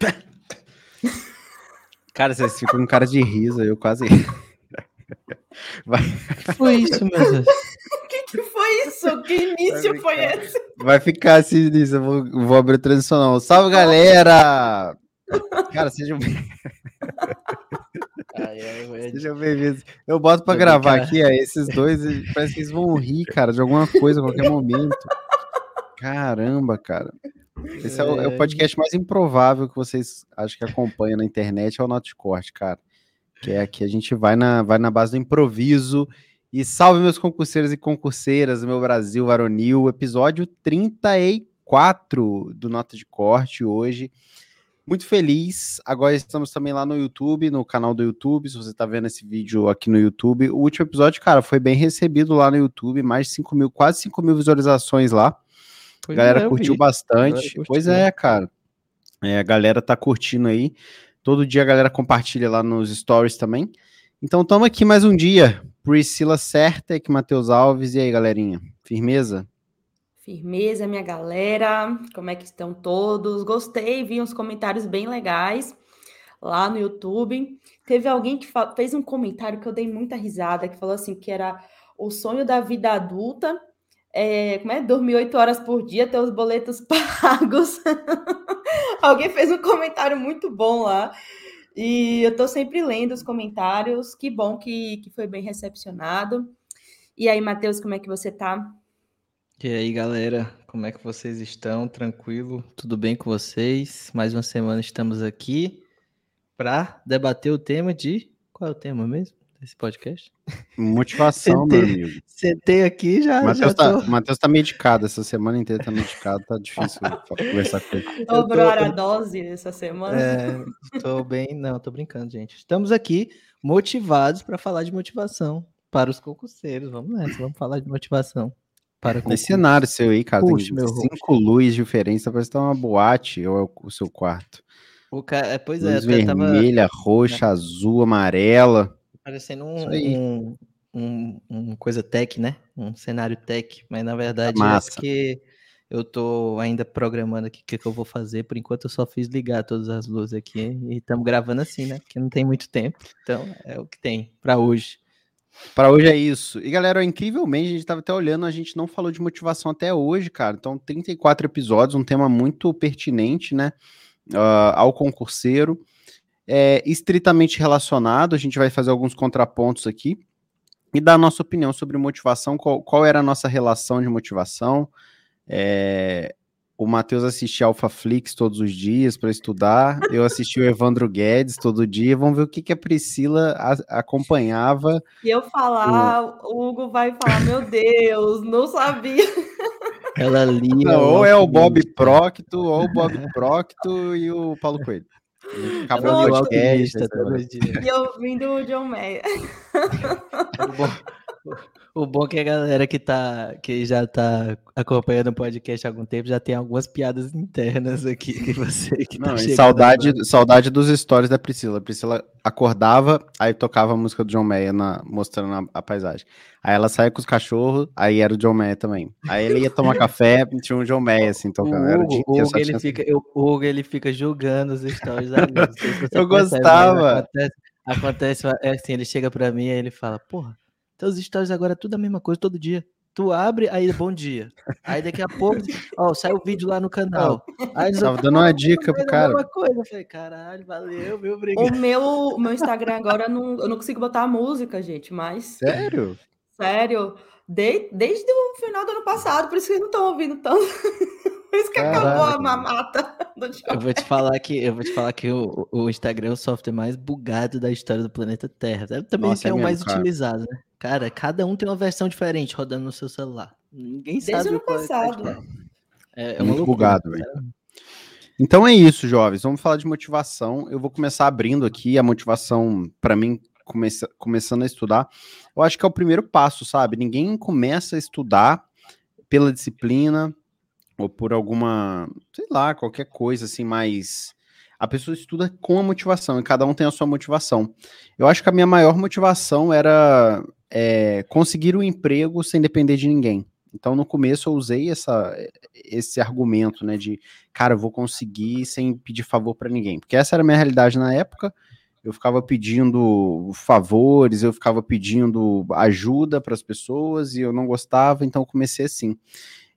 Cara, vocês ficam com cara de riso, eu quase. Vai. Foi isso, meu Deus. O que, que foi isso? Que início foi esse? Vai ficar assim nisso, eu vou, vou abrir o tradicional. Salve, galera! Cara, sejam bem. Sejam bem-vindos. Eu boto pra gravar aqui, ó, esses dois, parece que eles vão rir, cara, de alguma coisa a qualquer momento. Caramba, cara. Esse é o, é o, podcast mais improvável que vocês acho que acompanham na internet, é o Notcorte, cara. Que é que a gente vai na, vai na base do improviso. E salve meus concurseiros e concurseiras meu Brasil varonil, episódio 34 do Nota de Corte hoje. Muito feliz. Agora estamos também lá no YouTube, no canal do YouTube. Se você está vendo esse vídeo aqui no YouTube, o último episódio, cara, foi bem recebido lá no YouTube, mais de 5 mil, quase 5 mil visualizações lá. Pois a galera é, curtiu bastante. Curtiu. Pois é, cara. É, a galera tá curtindo aí. Todo dia a galera compartilha lá nos stories também. Então estamos aqui mais um dia. Priscila Certec, Matheus Alves. E aí, galerinha? Firmeza? Firmeza, minha galera. Como é que estão todos? Gostei, vi uns comentários bem legais lá no YouTube. Teve alguém que fez um comentário que eu dei muita risada, que falou assim que era o sonho da vida adulta é, como é? Dormir oito horas por dia, ter os boletos pagos. Alguém fez um comentário muito bom lá. E eu estou sempre lendo os comentários. Que bom que, que foi bem recepcionado. E aí, Matheus, como é que você tá? E aí, galera, como é que vocês estão? Tranquilo? Tudo bem com vocês? Mais uma semana estamos aqui para debater o tema de. Qual é o tema mesmo? Esse podcast. Motivação, sentei, meu amigo. Sentei aqui já. Matheus tá, tô... tá medicado, essa semana inteira tá medicado, tá difícil conversar com ele. Dobrou a dose essa semana. É, tô bem, não, tô brincando, gente. Estamos aqui motivados para falar de motivação para os concurseiros. Vamos nessa, vamos falar de motivação. Para Nesse cenário seu aí, cara, Puxa, tem cinco luzes diferentes, parece que tá uma boate ou é o seu quarto. O cara, é, pois Luz é, vermelha, tava... roxa, azul, amarela. Parecendo um, um, um, um, coisa tech, né? Um cenário tech, mas na verdade é que eu tô ainda programando aqui o que, que eu vou fazer. Por enquanto eu só fiz ligar todas as luzes aqui e estamos gravando assim, né? Porque não tem muito tempo. Então é o que tem para hoje. Para hoje é isso. E galera, incrivelmente, a gente estava até olhando, a gente não falou de motivação até hoje, cara. Então, 34 episódios, um tema muito pertinente, né? Uh, ao concurseiro é, estritamente relacionado. A gente vai fazer alguns contrapontos aqui e dar a nossa opinião sobre motivação, qual, qual era a nossa relação de motivação. É, o Matheus assistia Alpha Flix todos os dias para estudar, eu assisti o Evandro Guedes todo dia. Vamos ver o que, que a Priscila a, acompanhava. E eu falar, o Hugo vai falar: Meu Deus, não sabia. Ela lia. Não, ou é o Bob Procto, ou o Bob Procto e o Paulo Coelho. Acabou o podcast. E ouvindo o John Mayer. O bom é que a galera que, tá, que já tá acompanhando o podcast há algum tempo já tem algumas piadas internas aqui que você que tá Não, saudade, saudade dos stories da Priscila. A Priscila acordava, aí tocava a música do John Mayer na, mostrando a, a, paisagem. Aí ela saía com os cachorros, aí era o John Mayer também. Aí ele ia tomar café, tinha um John Mayer assim tocando. O Hugo, o Hugo ele, fica, eu, o Hugo, ele fica julgando os stories. Ali, se eu gostava. Acontece, acontece, é assim, ele chega pra mim e ele fala, porra, teus stories agora é tudo a mesma coisa todo dia. Tu abre, aí bom dia. Aí daqui a pouco, ó, sai o vídeo lá no canal. Aí Tava dando uma dica pro cara. Uma coisa. Eu falei, caralho, valeu, meu obrigado. O meu, o meu Instagram agora, não, eu não consigo botar a música, gente, mas... Sério? Sério. De, desde o final do ano passado, por isso que não estão ouvindo tanto. Por isso que Caralho. acabou a mamata do Eu vou te falar que eu vou te falar que o, o Instagram é o software mais bugado da história do planeta Terra. Também Nossa, é, é o mais cara. utilizado, né? Cara, cada um tem uma versão diferente rodando no seu celular. Ninguém Desde sabe ano qual é passado. É, é, é muito bugado, velho. Então é isso, jovens. Vamos falar de motivação. Eu vou começar abrindo aqui a motivação para mim começa, começando a estudar. Eu acho que é o primeiro passo, sabe? Ninguém começa a estudar pela disciplina ou por alguma, sei lá, qualquer coisa assim mais a pessoa estuda com a motivação e cada um tem a sua motivação. Eu acho que a minha maior motivação era é, conseguir um emprego sem depender de ninguém. Então, no começo, eu usei essa, esse argumento, né, de, cara, eu vou conseguir sem pedir favor para ninguém, porque essa era a minha realidade na época. Eu ficava pedindo favores, eu ficava pedindo ajuda para as pessoas e eu não gostava, então comecei assim.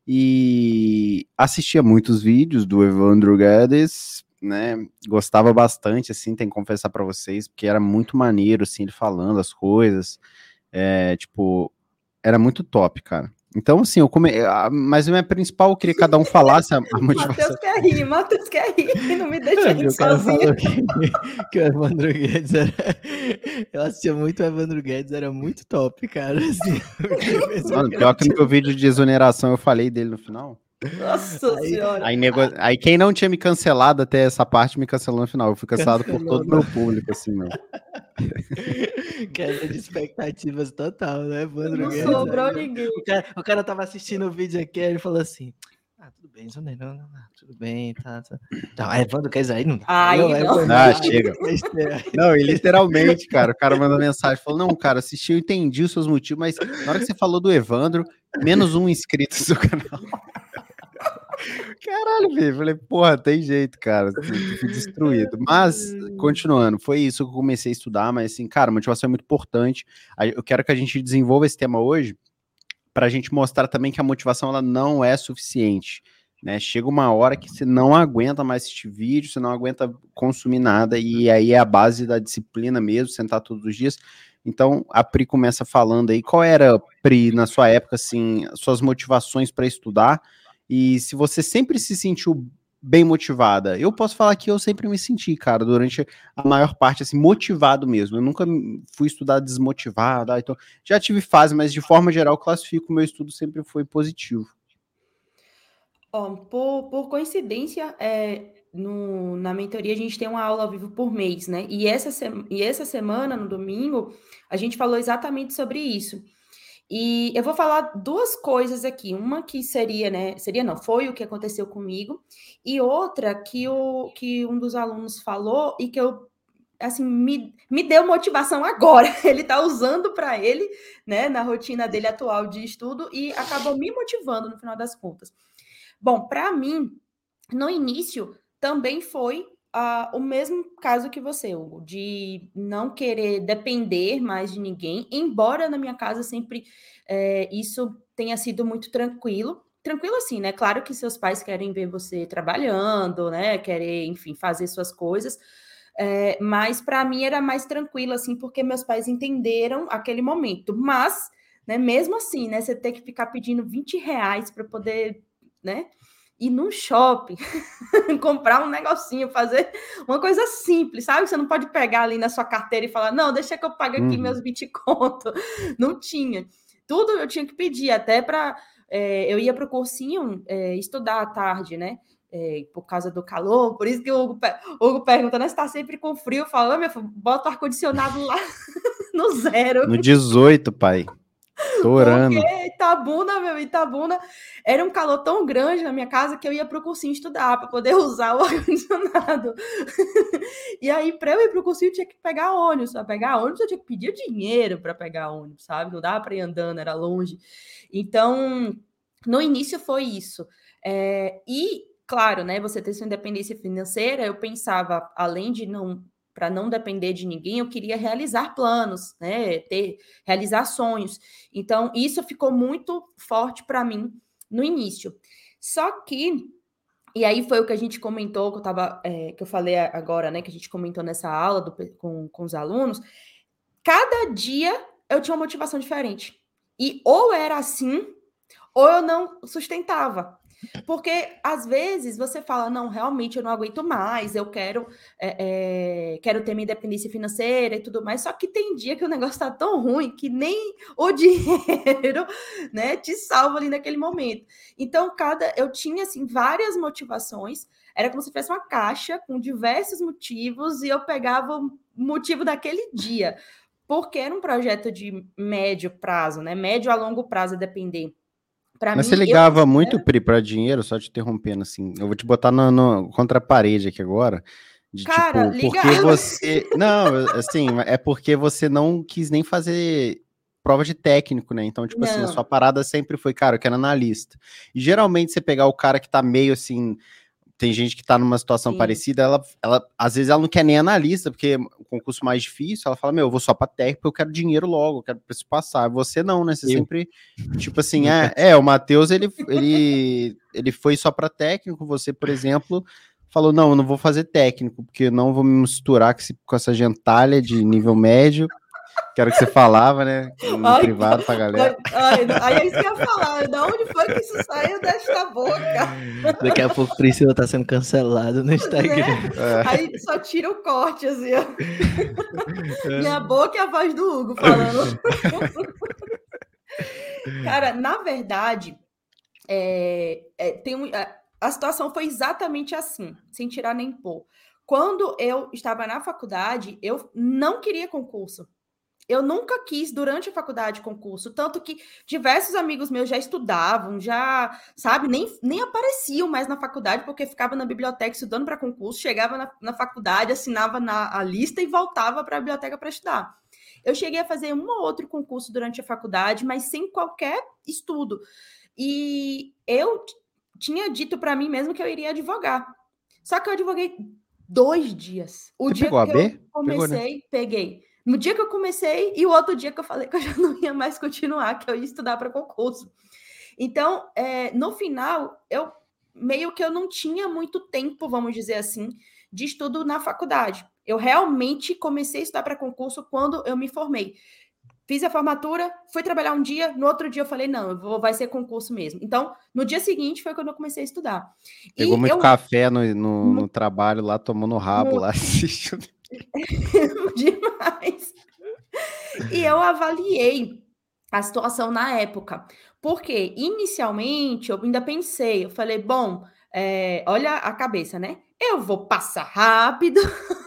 E assistia muitos vídeos do Evandro Guedes, né? Gostava bastante, assim, tem que confessar para vocês, porque era muito maneiro, assim, ele falando as coisas. É, tipo, era muito top, cara. Então, assim, eu come... mas a minha principal, eu queria que cada um falasse a, a motivação. Matheus quer rir, Matheus quer rir, não me deixa rir sozinho. Que, que, o Evandro Guedes era... Eu assistia muito o Evandro Guedes, era muito top, cara. Assim, Mano, pior que no meu vídeo de exoneração eu falei dele no final. Nossa aí, senhora. Aí, nego... aí, quem não tinha me cancelado até essa parte me cancelou no final. Eu fui cancelado Cancelou, por todo o meu público, assim, meu. Queda de expectativas total, né, Evandro? Não Guedes, sobrou ninguém. O cara, o cara tava assistindo o vídeo aqui, ele falou assim: ah, tudo bem, Zé não, não, tudo bem, tá. tá. Não, Evandro quer aí, não. Aí, não, não. Ah, chega. Não, e literalmente, cara, o cara mandou mensagem, falou, não, cara, assisti, eu entendi os seus motivos, mas na hora que você falou do Evandro, menos um inscrito no seu canal. Caralho, velho. Falei, porra, tem jeito, cara. Fui destruído. Mas, continuando, foi isso que eu comecei a estudar, mas assim, cara, motivação é muito importante. Eu quero que a gente desenvolva esse tema hoje para a gente mostrar também que a motivação ela não é suficiente. Né? Chega uma hora que você não aguenta mais assistir vídeo, você não aguenta consumir nada, e aí é a base da disciplina mesmo, sentar todos os dias. Então, a Pri começa falando aí, qual era, Pri, na sua época, assim, suas motivações para estudar, e se você sempre se sentiu bem motivada, eu posso falar que eu sempre me senti, cara, durante a maior parte, assim, motivado mesmo. Eu nunca fui estudar desmotivado, então já tive fase, mas de forma geral, classifico meu estudo sempre foi positivo. Por, por coincidência, é, no, na mentoria a gente tem uma aula ao vivo por mês, né? E essa, e essa semana, no domingo, a gente falou exatamente sobre isso. E eu vou falar duas coisas aqui. Uma que seria, né? Seria não, foi o que aconteceu comigo, e outra que, o, que um dos alunos falou e que eu assim me, me deu motivação agora. Ele está usando para ele, né, na rotina dele atual de estudo e acabou me motivando no final das contas. Bom, para mim, no início também foi o mesmo caso que você, Hugo, de não querer depender mais de ninguém, embora na minha casa sempre é, isso tenha sido muito tranquilo. Tranquilo assim, né? Claro que seus pais querem ver você trabalhando, né? Querem, enfim, fazer suas coisas. É, mas para mim era mais tranquilo, assim, porque meus pais entenderam aquele momento. Mas, né, mesmo assim, né? Você ter que ficar pedindo 20 reais para poder, né? Ir no shopping, comprar um negocinho, fazer uma coisa simples, sabe? Você não pode pegar ali na sua carteira e falar, não, deixa que eu pague aqui uhum. meus 20 conto. Não tinha. Tudo eu tinha que pedir, até para. É, eu ia para o cursinho é, estudar à tarde, né? É, por causa do calor, por isso que o Hugo, o Hugo pergunta, né? Você está sempre com frio? Fala, meu filho, bota o ar-condicionado lá no zero. No 18, pai. Tô orando. Porque Itabuna, meu, Itabuna, era um calor tão grande na minha casa que eu ia para o cursinho estudar para poder usar o ar-condicionado. e aí, para eu ir para o cursinho, eu tinha que pegar ônibus. Para pegar ônibus, eu tinha que pedir dinheiro para pegar ônibus, sabe? Não dava para ir andando, era longe. Então, no início foi isso. É, e, claro, né, você ter sua independência financeira, eu pensava, além de não para não depender de ninguém, eu queria realizar planos, né? Ter, realizar sonhos. Então, isso ficou muito forte para mim no início. Só que, e aí foi o que a gente comentou, que eu tava, é, que eu falei agora, né? Que a gente comentou nessa aula do, com, com os alunos. Cada dia eu tinha uma motivação diferente. E ou era assim, ou eu não sustentava. Porque às vezes você fala, não, realmente eu não aguento mais, eu quero, é, é, quero ter minha independência financeira e tudo mais. Só que tem dia que o negócio tá tão ruim que nem o dinheiro, né, te salva ali naquele momento. Então, cada eu tinha assim várias motivações. Era como se fosse uma caixa com diversos motivos e eu pegava o motivo daquele dia, porque era um projeto de médio prazo, né? Médio a longo prazo, a depender Pra Mas mim, você ligava eu... muito, Pri, para dinheiro, só te interrompendo assim. Eu vou te botar no, no contra a parede aqui agora. De, Cara, tipo, porque você. Não, assim, é porque você não quis nem fazer prova de técnico, né? Então, tipo Não. assim, a sua parada sempre foi, cara, eu quero analista. E geralmente você pegar o cara que tá meio assim, tem gente que está numa situação Sim. parecida, ela, ela às vezes ela não quer nem analista, porque o concurso mais difícil, ela fala, meu, eu vou só para técnico, eu quero dinheiro logo, eu quero preciso passar. Você não, né? Você eu. sempre, tipo assim, é, é, o Matheus, ele, ele, ele foi só para técnico, você, por exemplo, falou, não, eu não vou fazer técnico, porque eu não vou me misturar com essa gentalha de nível médio, que era o que você falava, né? No ai, privado pra galera. Ai, ai, é isso que eu ia falar. De onde foi que isso saiu desta boca? Daqui a pouco Priscila tá sendo cancelado no Instagram. Né? É. Aí só tira o corte, assim, ó. É. Minha boca e a voz do Hugo falando. Cara, na verdade, é, é, tem um, a, a situação foi exatamente assim, sem tirar nem pôr. Quando eu estava na faculdade, eu não queria concurso. Eu nunca quis durante a faculdade concurso, tanto que diversos amigos meus já estudavam, já, sabe, nem, nem apareciam mais na faculdade, porque ficava na biblioteca estudando para concurso, chegava na, na faculdade, assinava na a lista e voltava para a biblioteca para estudar. Eu cheguei a fazer um ou outro concurso durante a faculdade, mas sem qualquer estudo. E eu tinha dito para mim mesmo que eu iria advogar. Só que eu advoguei dois dias. O Você dia que eu comecei, Pegou, né? peguei. No dia que eu comecei e o outro dia que eu falei que eu já não ia mais continuar, que eu ia estudar para concurso. Então, é, no final, eu meio que eu não tinha muito tempo, vamos dizer assim, de estudo na faculdade. Eu realmente comecei a estudar para concurso quando eu me formei. Fiz a formatura, fui trabalhar um dia, no outro dia eu falei, não, vou, vai ser concurso mesmo. Então, no dia seguinte foi quando eu comecei a estudar. Pegou e muito eu... café no, no, no, trabalho lá, tomou no rabo lá. Demais. E eu avaliei a situação na época. Porque, inicialmente, eu ainda pensei, eu falei, bom, é, olha a cabeça, né? Eu vou passar rápido.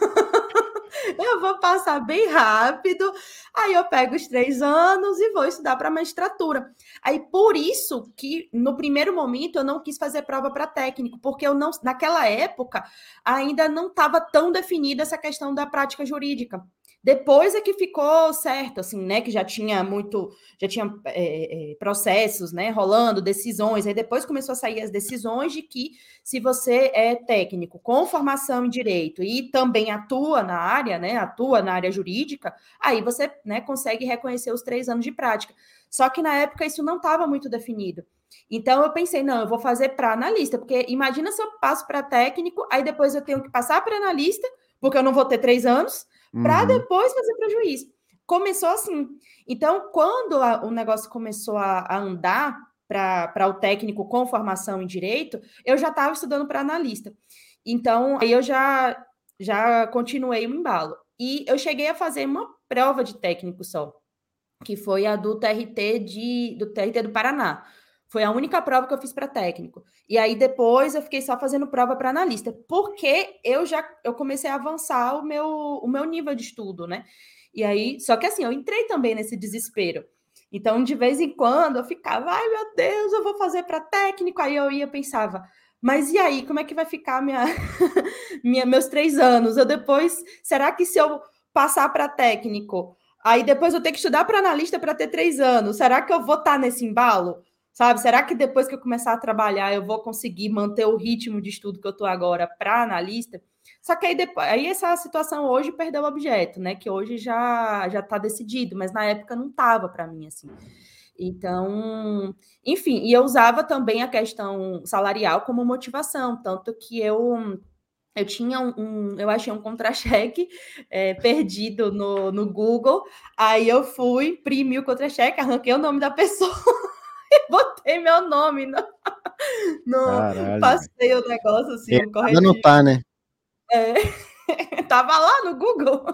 eu vou passar bem rápido, aí eu pego os três anos e vou estudar para magistratura. Aí por isso que no primeiro momento eu não quis fazer prova para técnico, porque eu não, naquela época ainda não estava tão definida essa questão da prática jurídica. Depois é que ficou certo, assim, né? Que já tinha muito, já tinha é, processos, né? Rolando, decisões. Aí depois começou a sair as decisões de que se você é técnico com formação em direito e também atua na área, né? Atua na área jurídica, aí você, né? Consegue reconhecer os três anos de prática. Só que na época isso não estava muito definido. Então eu pensei, não, eu vou fazer para analista, porque imagina se eu passo para técnico, aí depois eu tenho que passar para analista, porque eu não vou ter três anos para uhum. depois fazer para juiz. Começou assim. Então, quando a, o negócio começou a, a andar para o técnico com formação em direito, eu já estava estudando para analista. Então, aí eu já, já continuei o embalo. E eu cheguei a fazer uma prova de técnico só, que foi a do TRT, de, do, TRT do Paraná. Foi a única prova que eu fiz para técnico. E aí depois eu fiquei só fazendo prova para analista, porque eu já eu comecei a avançar o meu o meu nível de estudo, né? E aí, só que assim, eu entrei também nesse desespero. Então, de vez em quando eu ficava, ai meu Deus, eu vou fazer para técnico. Aí eu ia pensava, mas e aí, como é que vai ficar minha, minha meus três anos? Eu depois, será que se eu passar para técnico, aí depois eu ter que estudar para analista para ter três anos, será que eu vou estar tá nesse embalo? Sabe? Será que depois que eu começar a trabalhar eu vou conseguir manter o ritmo de estudo que eu estou agora para analista? Só que aí, depois, aí essa situação hoje perdeu o objeto, né? Que hoje já já está decidido, mas na época não estava para mim assim. Então, enfim, e eu usava também a questão salarial como motivação, tanto que eu eu tinha um, um, eu achei um contra-cheque é, perdido no, no Google, aí eu fui, imprimi o contra-cheque, arranquei o nome da pessoa botei meu nome no, no passei o negócio assim, é, Ainda não tá, né? É, tava lá no Google.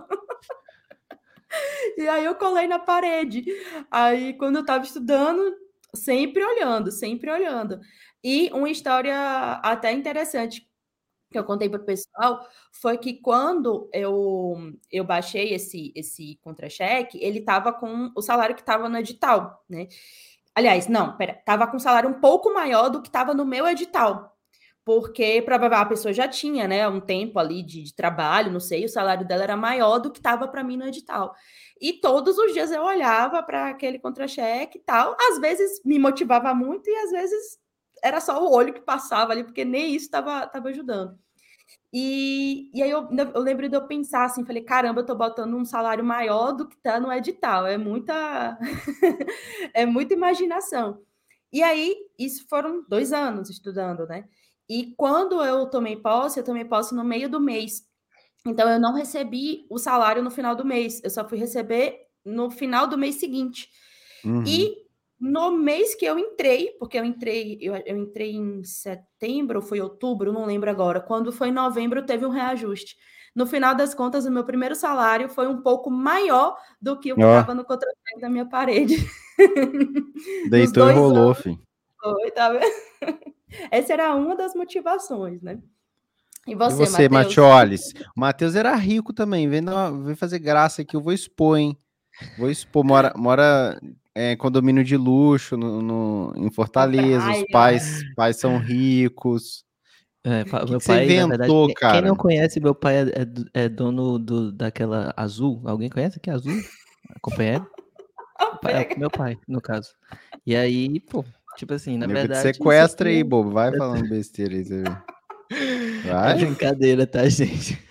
e aí eu colei na parede. Aí quando eu tava estudando, sempre olhando, sempre olhando. E uma história até interessante que eu contei para o pessoal foi que quando eu, eu baixei esse, esse contra-cheque, ele estava com o salário que estava no edital, né? Aliás, não, pera, tava com salário um pouco maior do que estava no meu edital. porque provavelmente a pessoa já tinha, né, um tempo ali de, de trabalho, não sei, o salário dela era maior do que estava para mim no edital. E todos os dias eu olhava para aquele contra-cheque e tal. Às vezes me motivava muito e às vezes era só o olho que passava ali, porque nem isso estava ajudando. E, e aí eu, eu lembro de eu pensar assim, falei, caramba, eu tô botando um salário maior do que tá no edital. É muita é muita imaginação. E aí, isso foram dois anos estudando, né? E quando eu tomei posse, eu tomei posse no meio do mês. Então, eu não recebi o salário no final do mês. Eu só fui receber no final do mês seguinte. Uhum. E no mês que eu entrei, porque eu entrei, eu, eu entrei em setembro, ou foi outubro, não lembro agora. Quando foi em novembro, teve um reajuste. No final das contas, o meu primeiro salário foi um pouco maior do que o que estava oh. no contrato da minha parede. Deitou e rolou, filho. Foi, tá vendo? Essa era uma das motivações, né? E você, e você Matioles? O Matheus era rico também, vem, vem fazer graça aqui, eu vou expor, hein? Vou expor, mora, mora é, condomínio de luxo no, no em Fortaleza, os pais, pais são ricos. É, que meu que pai, inventou, verdade, cara? Quem não conhece, meu pai é, é, é dono do, daquela azul. Alguém conhece que é azul? Companheiro? É, meu pai, no caso. E aí, pô, tipo assim, na verdade. Sequestra aí, bobo. Vai falando besteira aí, você vê. Vai. É brincadeira, tá, gente?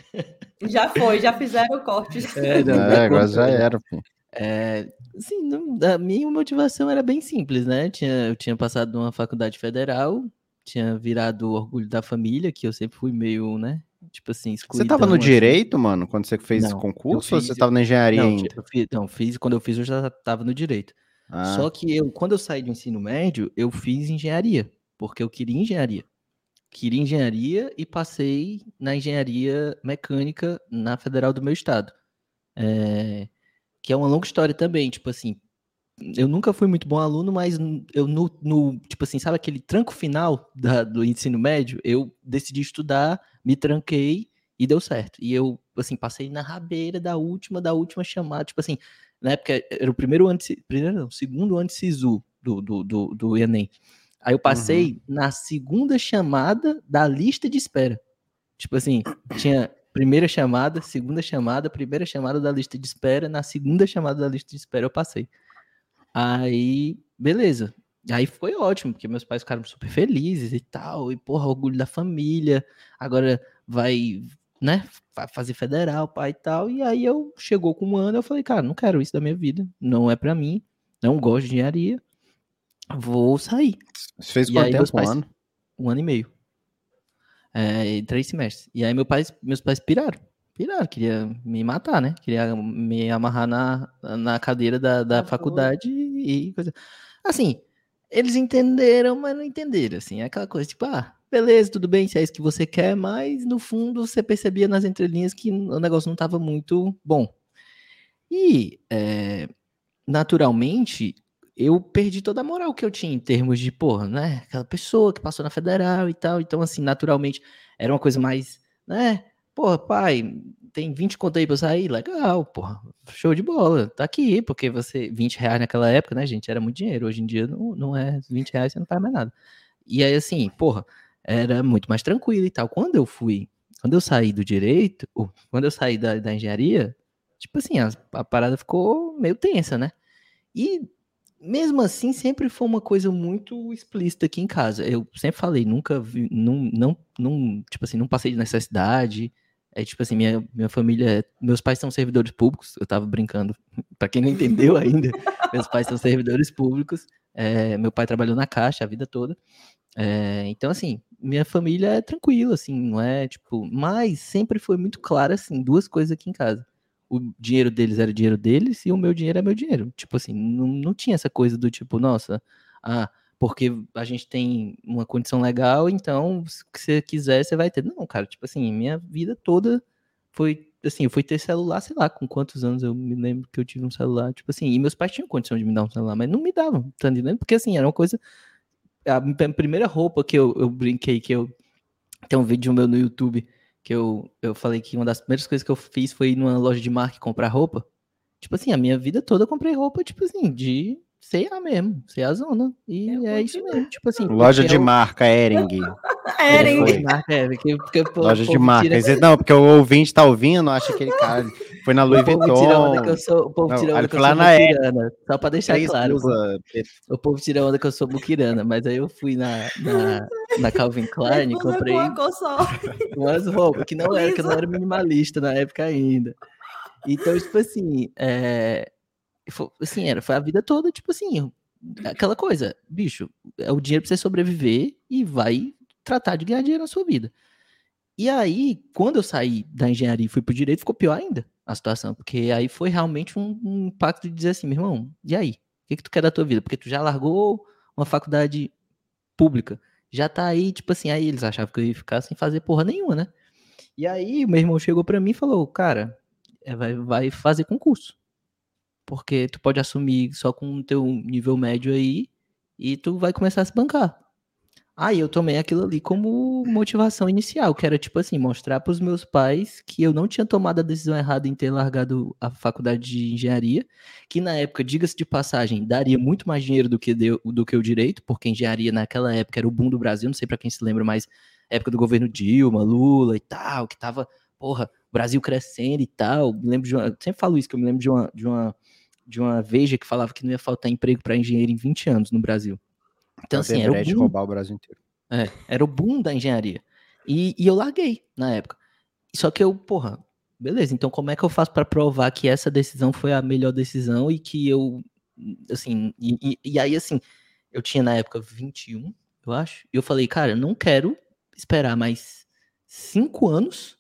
Já foi, já fizeram o corte. É, não, é agora já era, pô. É, assim, a minha motivação era bem simples, né? Tinha, eu tinha passado numa faculdade federal, tinha virado orgulho da família, que eu sempre fui meio, né? Tipo assim, excluído. Você tava no assim. direito, mano, quando você fez não, esse concurso, fiz, ou você tava na engenharia não, ainda? Eu fiz, não, fiz, quando eu fiz eu já tava no direito. Ah. Só que eu, quando eu saí do ensino médio, eu fiz engenharia, porque eu queria engenharia. Queria engenharia e passei na engenharia mecânica na federal do meu estado. É, que é uma longa história também, tipo assim, eu nunca fui muito bom aluno, mas eu no, no tipo assim, sabe aquele tranco final da, do ensino médio, eu decidi estudar, me tranquei e deu certo. E eu, assim, passei na rabeira da última, da última chamada, tipo assim, na época era o primeiro ano, primeiro não, segundo ano de SISU do, do, do, do Enem. Aí eu passei uhum. na segunda chamada da lista de espera. Tipo assim, tinha Primeira chamada, segunda chamada, primeira chamada da lista de espera, na segunda chamada da lista de espera eu passei. Aí, beleza. Aí foi ótimo, porque meus pais ficaram super felizes e tal, e porra, orgulho da família. Agora vai, né, vai fazer federal, pai e tal. E aí eu chegou com um ano, eu falei, cara, não quero isso da minha vida, não é para mim, não gosto de engenharia, vou sair. Você fez quanto tempo? Pais, um ano? Um ano e meio é, três semestres. E aí meu pai, meus pais piraram. Piraram, queria me matar, né? Queria me amarrar na, na cadeira da, da faculdade e coisa. Assim, eles entenderam, mas não entenderam, assim. É aquela coisa, tipo, ah, beleza, tudo bem, se é isso que você quer, mas no fundo você percebia nas entrelinhas que o negócio não estava muito bom. E, é, naturalmente, eu perdi toda a moral que eu tinha em termos de, porra, né? Aquela pessoa que passou na federal e tal. Então, assim, naturalmente, era uma coisa mais, né? Porra, pai, tem 20 conto aí pra sair? Legal, porra. Show de bola. Tá aqui, porque você. 20 reais naquela época, né, gente? Era muito dinheiro. Hoje em dia não, não é 20 reais, você não faz mais nada. E aí, assim, porra, era muito mais tranquilo e tal. Quando eu fui, quando eu saí do direito, quando eu saí da, da engenharia, tipo assim, a, a parada ficou meio tensa, né? E mesmo assim, sempre foi uma coisa muito explícita aqui em casa. Eu sempre falei, nunca vi, não, não, não, tipo assim, não passei de necessidade. É tipo assim, minha, minha família, meus pais são servidores públicos, eu tava brincando, para quem não entendeu ainda, meus pais são servidores públicos, é, meu pai trabalhou na caixa a vida toda, é, então assim, minha família é tranquila, assim, não é, tipo, mas sempre foi muito claro, assim, duas coisas aqui em casa o dinheiro deles era o dinheiro deles e o meu dinheiro é meu dinheiro. Tipo assim, não, não tinha essa coisa do tipo, nossa, ah, porque a gente tem uma condição legal, então se você quiser, você vai ter. Não, cara, tipo assim, minha vida toda foi assim, eu fui ter celular, sei lá, com quantos anos eu me lembro que eu tive um celular, tipo assim, e meus pais tinham condição de me dar um celular, mas não me davam, tá entendendo? Porque assim, era uma coisa. A primeira roupa que eu, eu brinquei, que eu. Tem um vídeo meu no YouTube que eu, eu falei que uma das primeiras coisas que eu fiz foi ir numa loja de marca comprar roupa. Tipo assim, a minha vida toda eu comprei roupa, tipo assim, de CA mesmo, CA zona. E eu é isso mesmo, tipo assim. Loja de eu... marca, Ering. É, porque, porque, pô, Loja de marca. Tira... Não, porque o ouvinte tá ouvindo, acha que aquele cara foi na Louis Vuitton. o povo tira onda que eu sou muquirana. Só pra deixar claro. O povo tira onda que eu sou muquirana, mas aí eu fui na, na, na Calvin Klein e comprei umas roupas que não era, que não era minimalista na época ainda. Então, tipo assim, é, foi, assim, era, foi a vida toda, tipo assim, aquela coisa, bicho, é o dinheiro pra você sobreviver e vai tratar de ganhar dinheiro na sua vida. E aí, quando eu saí da engenharia e fui pro direito, ficou pior ainda a situação, porque aí foi realmente um, um impacto de dizer assim, meu irmão, e aí? O que, que tu quer da tua vida? Porque tu já largou uma faculdade pública, já tá aí, tipo assim, aí eles achavam que eu ia ficar sem fazer porra nenhuma, né? E aí, meu irmão chegou para mim e falou, cara, é, vai, vai fazer concurso. Porque tu pode assumir só com o teu nível médio aí e tu vai começar a se bancar. Aí eu tomei aquilo ali como motivação inicial, que era tipo assim, mostrar para os meus pais que eu não tinha tomado a decisão errada em ter largado a faculdade de engenharia, que na época, diga-se de passagem, daria muito mais dinheiro do que deu, do que o direito, porque engenharia naquela época era o boom do Brasil, não sei para quem se lembra, mas época do governo Dilma, Lula e tal, que tava, porra, Brasil crescendo e tal. Me lembro de uma, sempre falo isso que eu me lembro de uma de uma de uma veja que falava que não ia faltar emprego para engenheiro em 20 anos no Brasil. Então, assim, era o boom, roubar o Brasil inteiro. É, era o boom da engenharia. E, e eu larguei na época. Só que eu, porra, beleza, então como é que eu faço para provar que essa decisão foi a melhor decisão e que eu, assim, e, e, e, aí, assim, eu tinha na época 21, eu acho, e eu falei, cara, eu não quero esperar mais cinco anos,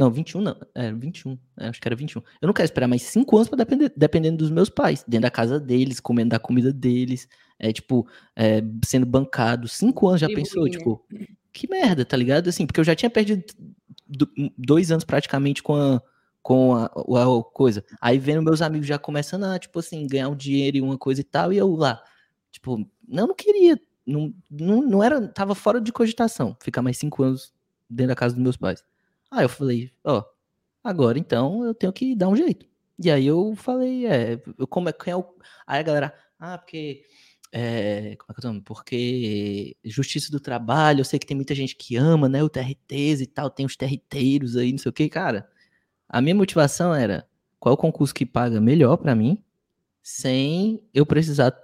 não, 21 não, é 21, é, acho que era 21, eu não quero esperar mais cinco anos para depender, dependendo dos meus pais, dentro da casa deles, comendo da comida deles, é, tipo, é, sendo bancado. Cinco anos já e pensou, tipo, né? que merda, tá ligado? Assim, porque eu já tinha perdido dois anos praticamente com a, com a, a, coisa. Aí vendo meus amigos já começando a, tipo assim, ganhar um dinheiro e uma coisa e tal, e eu lá, tipo, não, não queria, não, não, não era, tava fora de cogitação ficar mais cinco anos dentro da casa dos meus pais. Aí eu falei, ó, agora então eu tenho que dar um jeito. E aí eu falei, é, eu, como é que é o. Aí a galera, ah, porque é, como é que eu tô Porque justiça do trabalho, eu sei que tem muita gente que ama, né? O TRTs e tal, tem os TRTeiros aí, não sei o que, cara. A minha motivação era qual o concurso que paga melhor para mim, sem eu precisar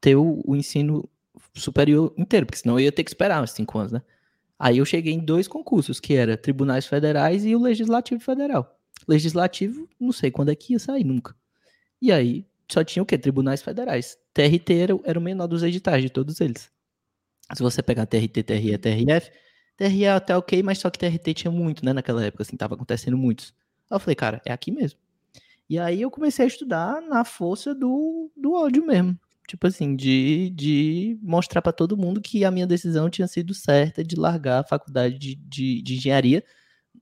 ter o, o, ensino superior inteiro, porque senão eu ia ter que esperar uns cinco anos, né? Aí eu cheguei em dois concursos, que era Tribunais Federais e o Legislativo Federal. Legislativo, não sei quando é que ia sair, nunca. E aí só tinha o quê? Tribunais Federais. TRT era, era o menor dos editais de todos eles. Se você pegar TRT, TRE, TRF, TRE é até ok, mas só que TRT tinha muito, né, naquela época, assim, tava acontecendo muitos. Aí eu falei, cara, é aqui mesmo. E aí eu comecei a estudar na força do, do ódio mesmo. Tipo assim, de, de mostrar para todo mundo que a minha decisão tinha sido certa de largar a faculdade de, de, de engenharia.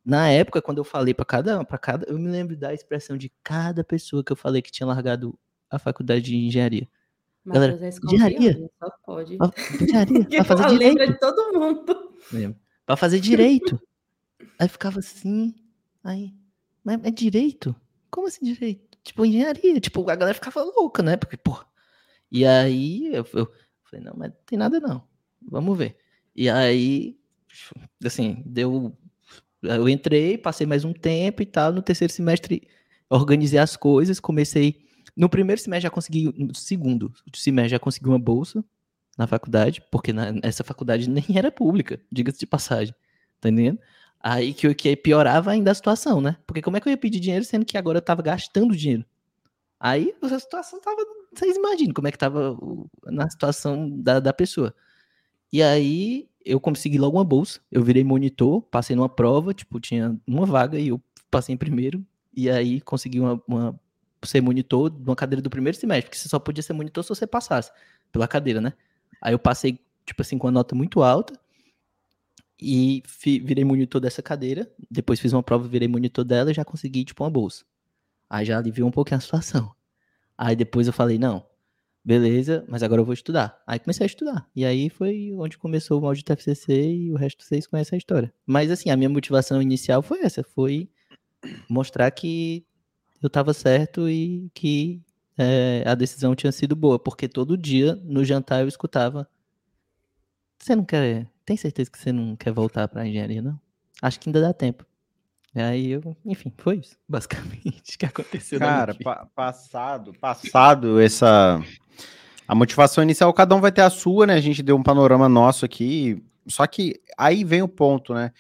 Na época, quando eu falei para cada, para cada, eu me lembro da expressão de cada pessoa que eu falei que tinha largado a faculdade de engenharia. Mas Galera, é engenharia. Só pode. engenharia, pra fazer direito. de todo mundo. É, pra fazer direito. aí ficava assim, aí, mas é direito? Como assim direito? Tipo, engenharia. Tipo, a galera ficava louca, né? Porque, pô. E aí eu, eu falei, não, mas não tem nada não. Vamos ver. E aí, assim, deu. Eu entrei, passei mais um tempo e tal. No terceiro semestre, organizei as coisas, comecei no primeiro semestre já consegui, no segundo semestre já consegui uma bolsa na faculdade, porque na, essa faculdade nem era pública, diga-se de passagem, tá entendendo? Aí que, que piorava ainda a situação, né? Porque como é que eu ia pedir dinheiro sendo que agora eu tava gastando dinheiro? Aí a situação tava. Vocês imaginam como é que tava na situação da, da pessoa. E aí eu consegui logo uma bolsa. Eu virei monitor, passei numa prova, tipo, tinha uma vaga e eu passei em primeiro. E aí consegui uma, uma ser monitor de uma cadeira do primeiro semestre, porque você só podia ser monitor se você passasse pela cadeira, né? Aí eu passei, tipo assim, com uma nota muito alta e virei monitor dessa cadeira. Depois fiz uma prova, virei monitor dela e já consegui, tipo, uma bolsa. Aí já aliviou um pouquinho a situação. Aí depois eu falei, não, beleza, mas agora eu vou estudar. Aí comecei a estudar. E aí foi onde começou o molde do TFCC e o resto vocês conhecem a história. Mas assim, a minha motivação inicial foi essa, foi mostrar que eu estava certo e que é, a decisão tinha sido boa, porque todo dia no jantar eu escutava Você não quer. Tem certeza que você não quer voltar pra engenharia, não? Acho que ainda dá tempo. E aí eu, enfim, foi isso, basicamente, que aconteceu. Cara, pa passado, passado essa. A motivação inicial, cada um vai ter a sua, né? A gente deu um panorama nosso aqui. Só que aí vem o ponto, né?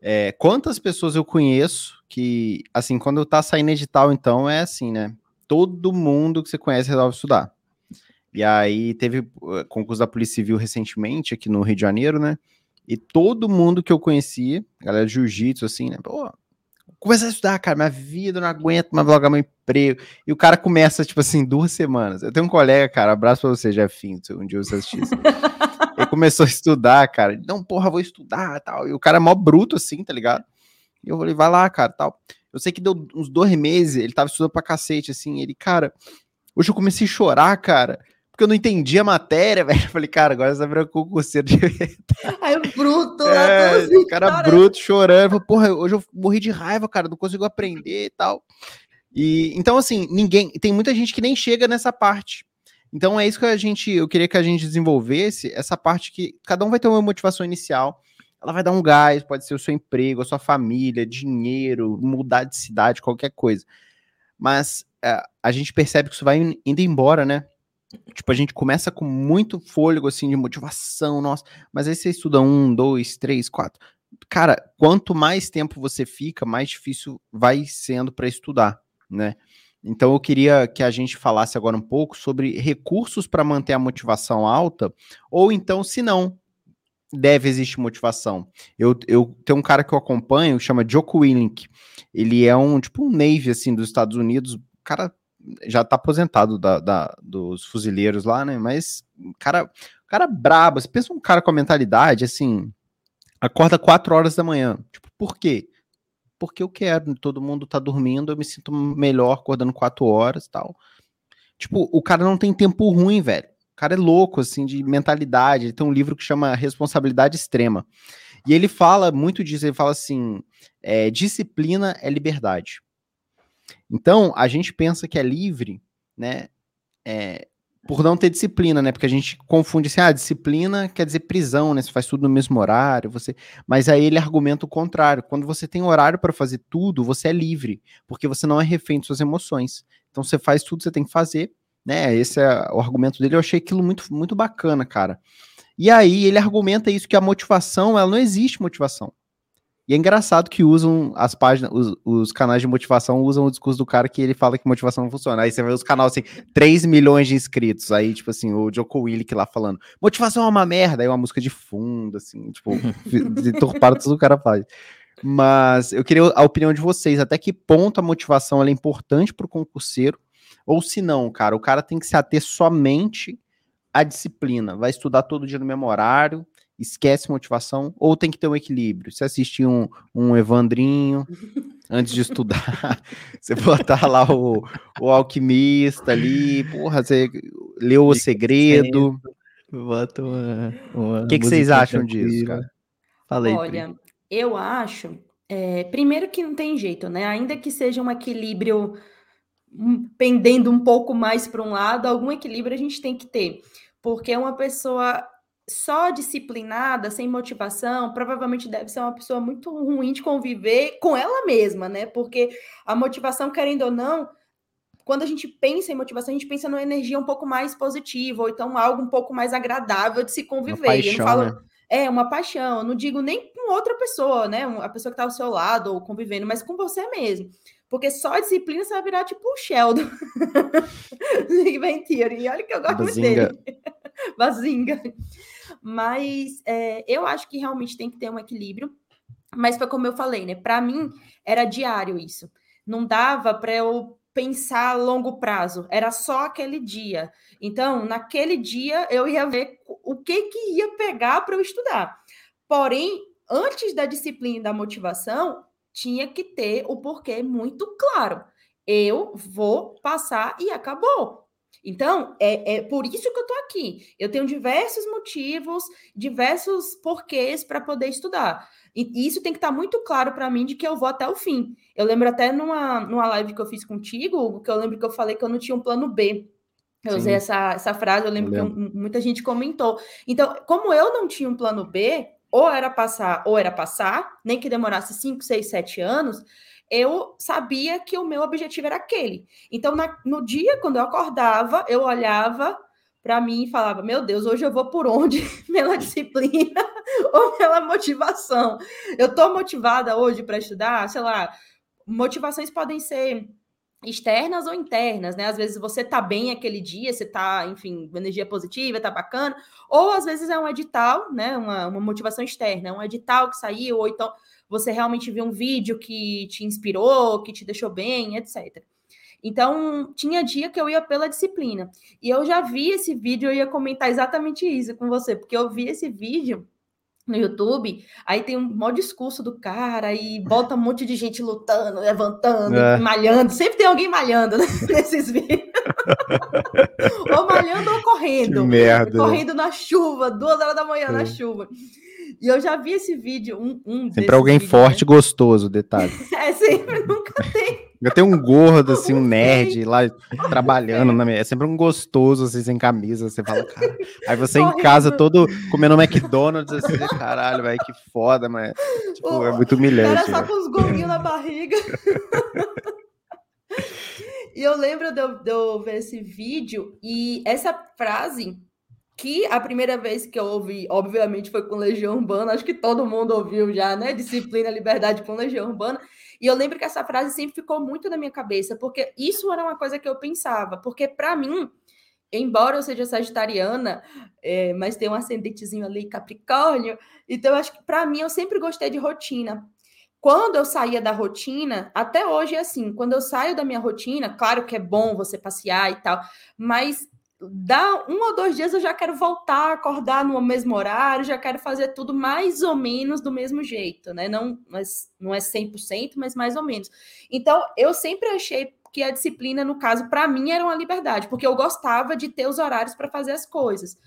É, quantas pessoas eu conheço que, assim, quando tá saindo edital, então, é assim, né? Todo mundo que você conhece resolve estudar. E aí teve uh, concurso da Polícia Civil recentemente aqui no Rio de Janeiro, né? E todo mundo que eu conhecia, galera de jiu-jitsu, assim, né? Pô, começar a estudar, cara, minha vida não aguento mais logo meu emprego. E o cara começa, tipo assim, duas semanas. Eu tenho um colega, cara, abraço pra você, Jefinho, se um dia você assistir isso. Ele começou a estudar, cara. Não, porra, vou estudar tal. E o cara é mó bruto, assim, tá ligado? E eu falei, vai lá, cara, tal. Eu sei que deu uns dois meses, ele tava estudando pra cacete, assim. Ele, cara, hoje eu comecei a chorar, cara porque eu não entendi a matéria, velho. Eu falei, cara, agora você virou concurseiro de Aí o bruto, é, assim, o cara chorando. bruto, chorando. Falei, Porra, hoje eu morri de raiva, cara, não consigo aprender e tal. E então, assim, ninguém. Tem muita gente que nem chega nessa parte. Então é isso que a gente. Eu queria que a gente desenvolvesse, essa parte que cada um vai ter uma motivação inicial. Ela vai dar um gás, pode ser o seu emprego, a sua família, dinheiro, mudar de cidade, qualquer coisa. Mas é, a gente percebe que isso vai indo embora, né? Tipo, a gente começa com muito fôlego, assim, de motivação, nossa, mas aí você estuda um, dois, três, quatro. Cara, quanto mais tempo você fica, mais difícil vai sendo para estudar, né? Então eu queria que a gente falasse agora um pouco sobre recursos para manter a motivação alta, ou então, se não, deve existir motivação. Eu, eu tenho um cara que eu acompanho, chama Joko Willink. Ele é um tipo um Navy assim dos Estados Unidos, cara já tá aposentado da, da, dos fuzileiros lá, né? Mas, cara, cara brabo. Você pensa um cara com a mentalidade, assim, acorda 4 horas da manhã. Tipo, por quê? Porque eu quero, todo mundo tá dormindo, eu me sinto melhor acordando 4 horas tal. Tipo, o cara não tem tempo ruim, velho. O cara é louco, assim, de mentalidade. Ele tem um livro que chama Responsabilidade Extrema. E ele fala muito disso, ele fala assim, é, disciplina é liberdade. Então, a gente pensa que é livre, né? É, por não ter disciplina, né? Porque a gente confunde assim, ah, disciplina quer dizer prisão, né? Você faz tudo no mesmo horário, você. Mas aí ele argumenta o contrário. Quando você tem horário para fazer tudo, você é livre, porque você não é refém de suas emoções. Então você faz tudo que você tem que fazer, né? Esse é o argumento dele. Eu achei aquilo muito, muito bacana, cara. E aí ele argumenta isso que a motivação, ela não existe motivação. E é engraçado que usam as páginas, os, os, canais de motivação usam o discurso do cara que ele fala que motivação não funciona. Aí você vê os canais assim, 3 milhões de inscritos. Aí, tipo assim, o Joko Willick lá falando, motivação é uma merda. Aí uma música de fundo, assim, tipo, deturpado tudo o cara faz. Mas eu queria a opinião de vocês. Até que ponto a motivação é importante para o concurseiro? Ou se não, cara, o cara tem que se ater somente à disciplina. Vai estudar todo dia no mesmo horário, esquece motivação, ou tem que ter um equilíbrio. Você assistir um, um Evandrinho antes de estudar, você botar lá o, o alquimista ali, porra, você leu o segredo. Bota uma. O que, que vocês acham disso, cara? Falei. Olha, Pri. eu acho. É, primeiro que não tem jeito, né? Ainda que seja um equilíbrio hum, pendendo um pouco mais para um lado, algum equilíbrio a gente tem que ter. Porque uma pessoa só disciplinada, sem motivação, provavelmente deve ser uma pessoa muito ruim de conviver com ela mesma, né? Porque a motivação, querendo ou não, quando a gente pensa em motivação, a gente pensa numa energia um pouco mais positiva, ou então algo um pouco mais agradável de se conviver. Paixão, eu não falo, né? É, uma paixão. Eu não digo nem com outra pessoa, né? A pessoa que está ao seu lado ou convivendo, mas com você mesmo. Porque só a disciplina você vai virar tipo o Sheldon. Mentira. E olha que eu gosto Bazinga. dele. Bazinga. Mas é, eu acho que realmente tem que ter um equilíbrio. Mas foi como eu falei, né? Para mim era diário isso. Não dava para eu pensar a longo prazo, era só aquele dia. Então, naquele dia eu ia ver o que que ia pegar para eu estudar. Porém, antes da disciplina e da motivação, tinha que ter o porquê muito claro. Eu vou passar e acabou. Então, é, é por isso que eu estou aqui. Eu tenho diversos motivos, diversos porquês para poder estudar. E isso tem que estar tá muito claro para mim de que eu vou até o fim. Eu lembro até numa, numa live que eu fiz contigo, que eu lembro que eu falei que eu não tinha um plano B. Eu Sim. usei essa, essa frase, eu lembro eu que muita gente comentou. Então, como eu não tinha um plano B, ou era passar, ou era passar, nem que demorasse 5, 6, 7 anos, eu sabia que o meu objetivo era aquele. Então, na, no dia, quando eu acordava, eu olhava para mim e falava: Meu Deus, hoje eu vou por onde? pela disciplina ou pela motivação? Eu estou motivada hoje para estudar? Sei lá, motivações podem ser externas ou internas, né? Às vezes você tá bem aquele dia, você tá, enfim, energia positiva, tá bacana, ou às vezes é um edital, né? Uma, uma motivação externa, um edital que saiu, ou então você realmente viu um vídeo que te inspirou, que te deixou bem, etc. Então, tinha dia que eu ia pela disciplina. E eu já vi esse vídeo, eu ia comentar exatamente isso com você, porque eu vi esse vídeo no YouTube, aí tem um maior discurso do cara e bota um monte de gente lutando, levantando, é. malhando. Sempre tem alguém malhando né, nesses vídeos. ou malhando ou correndo. Que merda. Correndo na chuva, duas horas da manhã é. na chuva. E eu já vi esse vídeo, um, um Sempre alguém vídeos, forte e né? gostoso, detalhe. É, sempre, nunca tem. Eu tenho um gordo, assim, um nerd lá trabalhando. Na minha... É sempre um gostoso, assim, sem camisa. Você fala, cara. Aí você em casa todo comendo McDonald's, assim, caralho, velho, que foda, mas. Tipo, é muito humilhante. Era só com os gominhos na barriga. e eu lembro de eu, de eu ver esse vídeo e essa frase que a primeira vez que eu ouvi, obviamente, foi com Legião Urbana, acho que todo mundo ouviu já, né? Disciplina, liberdade com Legião Urbana. E eu lembro que essa frase sempre ficou muito na minha cabeça, porque isso era uma coisa que eu pensava, porque para mim, embora eu seja sagitariana, é, mas tem um ascendentezinho ali, Capricórnio, então acho que para mim eu sempre gostei de rotina. Quando eu saía da rotina, até hoje é assim, quando eu saio da minha rotina, claro que é bom você passear e tal, mas dá um ou dois dias eu já quero voltar, acordar no mesmo horário, já quero fazer tudo mais ou menos do mesmo jeito, né? Não, mas não é 100%, mas mais ou menos. Então, eu sempre achei que a disciplina, no caso, para mim era uma liberdade, porque eu gostava de ter os horários para fazer as coisas.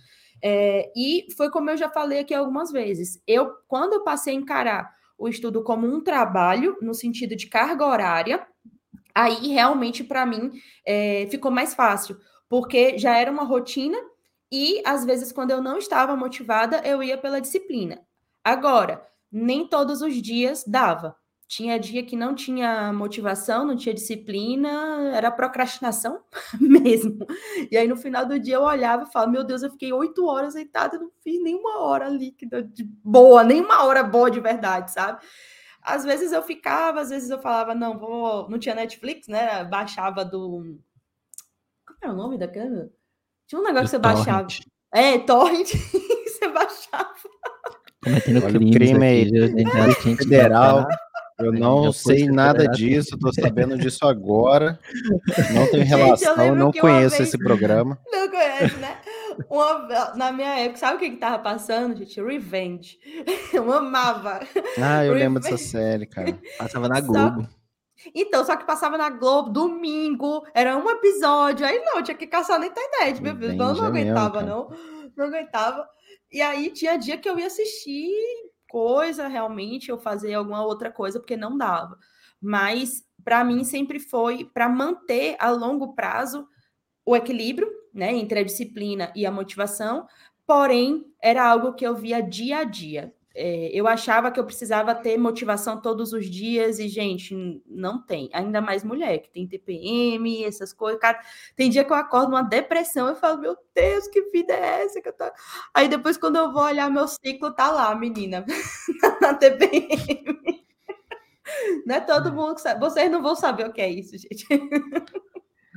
É, e foi como eu já falei aqui algumas vezes. Eu, quando eu passei a encarar o estudo como um trabalho, no sentido de carga horária, aí realmente para mim é, ficou mais fácil porque já era uma rotina e às vezes quando eu não estava motivada, eu ia pela disciplina. Agora, nem todos os dias dava. Tinha dia que não tinha motivação, não tinha disciplina, era procrastinação mesmo. E aí no final do dia eu olhava e falava: Meu Deus, eu fiquei oito horas deitada não fiz nenhuma hora líquida de boa, nenhuma hora boa de verdade, sabe? Às vezes eu ficava, às vezes eu falava: Não, vou. Não tinha Netflix, né? Baixava do era o nome daquela? Tinha um negócio que você torrent. baixava. É, torrent. você baixava. Cometendo Olha, crimes crime aí. federal. Eu não sei nada disso, tô sabendo disso agora. Não tenho relação, gente, não conheço vez... esse programa. Não conhece, né? Uma... na minha época, sabe o que que tava passando, gente? Revenge. Eu amava. Ah, eu Revenge. lembro dessa série, cara. Passava na Globo. Só... Então, só que passava na Globo domingo, era um episódio, aí não, tinha que caçar na internet, meu Deus, não, não aguentava, não, não aguentava. E aí tinha dia que eu ia assistir coisa realmente, ou fazer alguma outra coisa, porque não dava. Mas para mim sempre foi para manter a longo prazo o equilíbrio, né, entre a disciplina e a motivação, porém era algo que eu via dia a dia é, eu achava que eu precisava ter motivação todos os dias e, gente, não tem. Ainda mais mulher, que tem TPM, essas coisas. Cara, tem dia que eu acordo numa depressão e falo, meu Deus, que vida é essa que eu tô... Aí depois, quando eu vou olhar meu ciclo, tá lá, menina, na TPM. Não é todo mundo que sabe. Vocês não vão saber o que é isso, gente.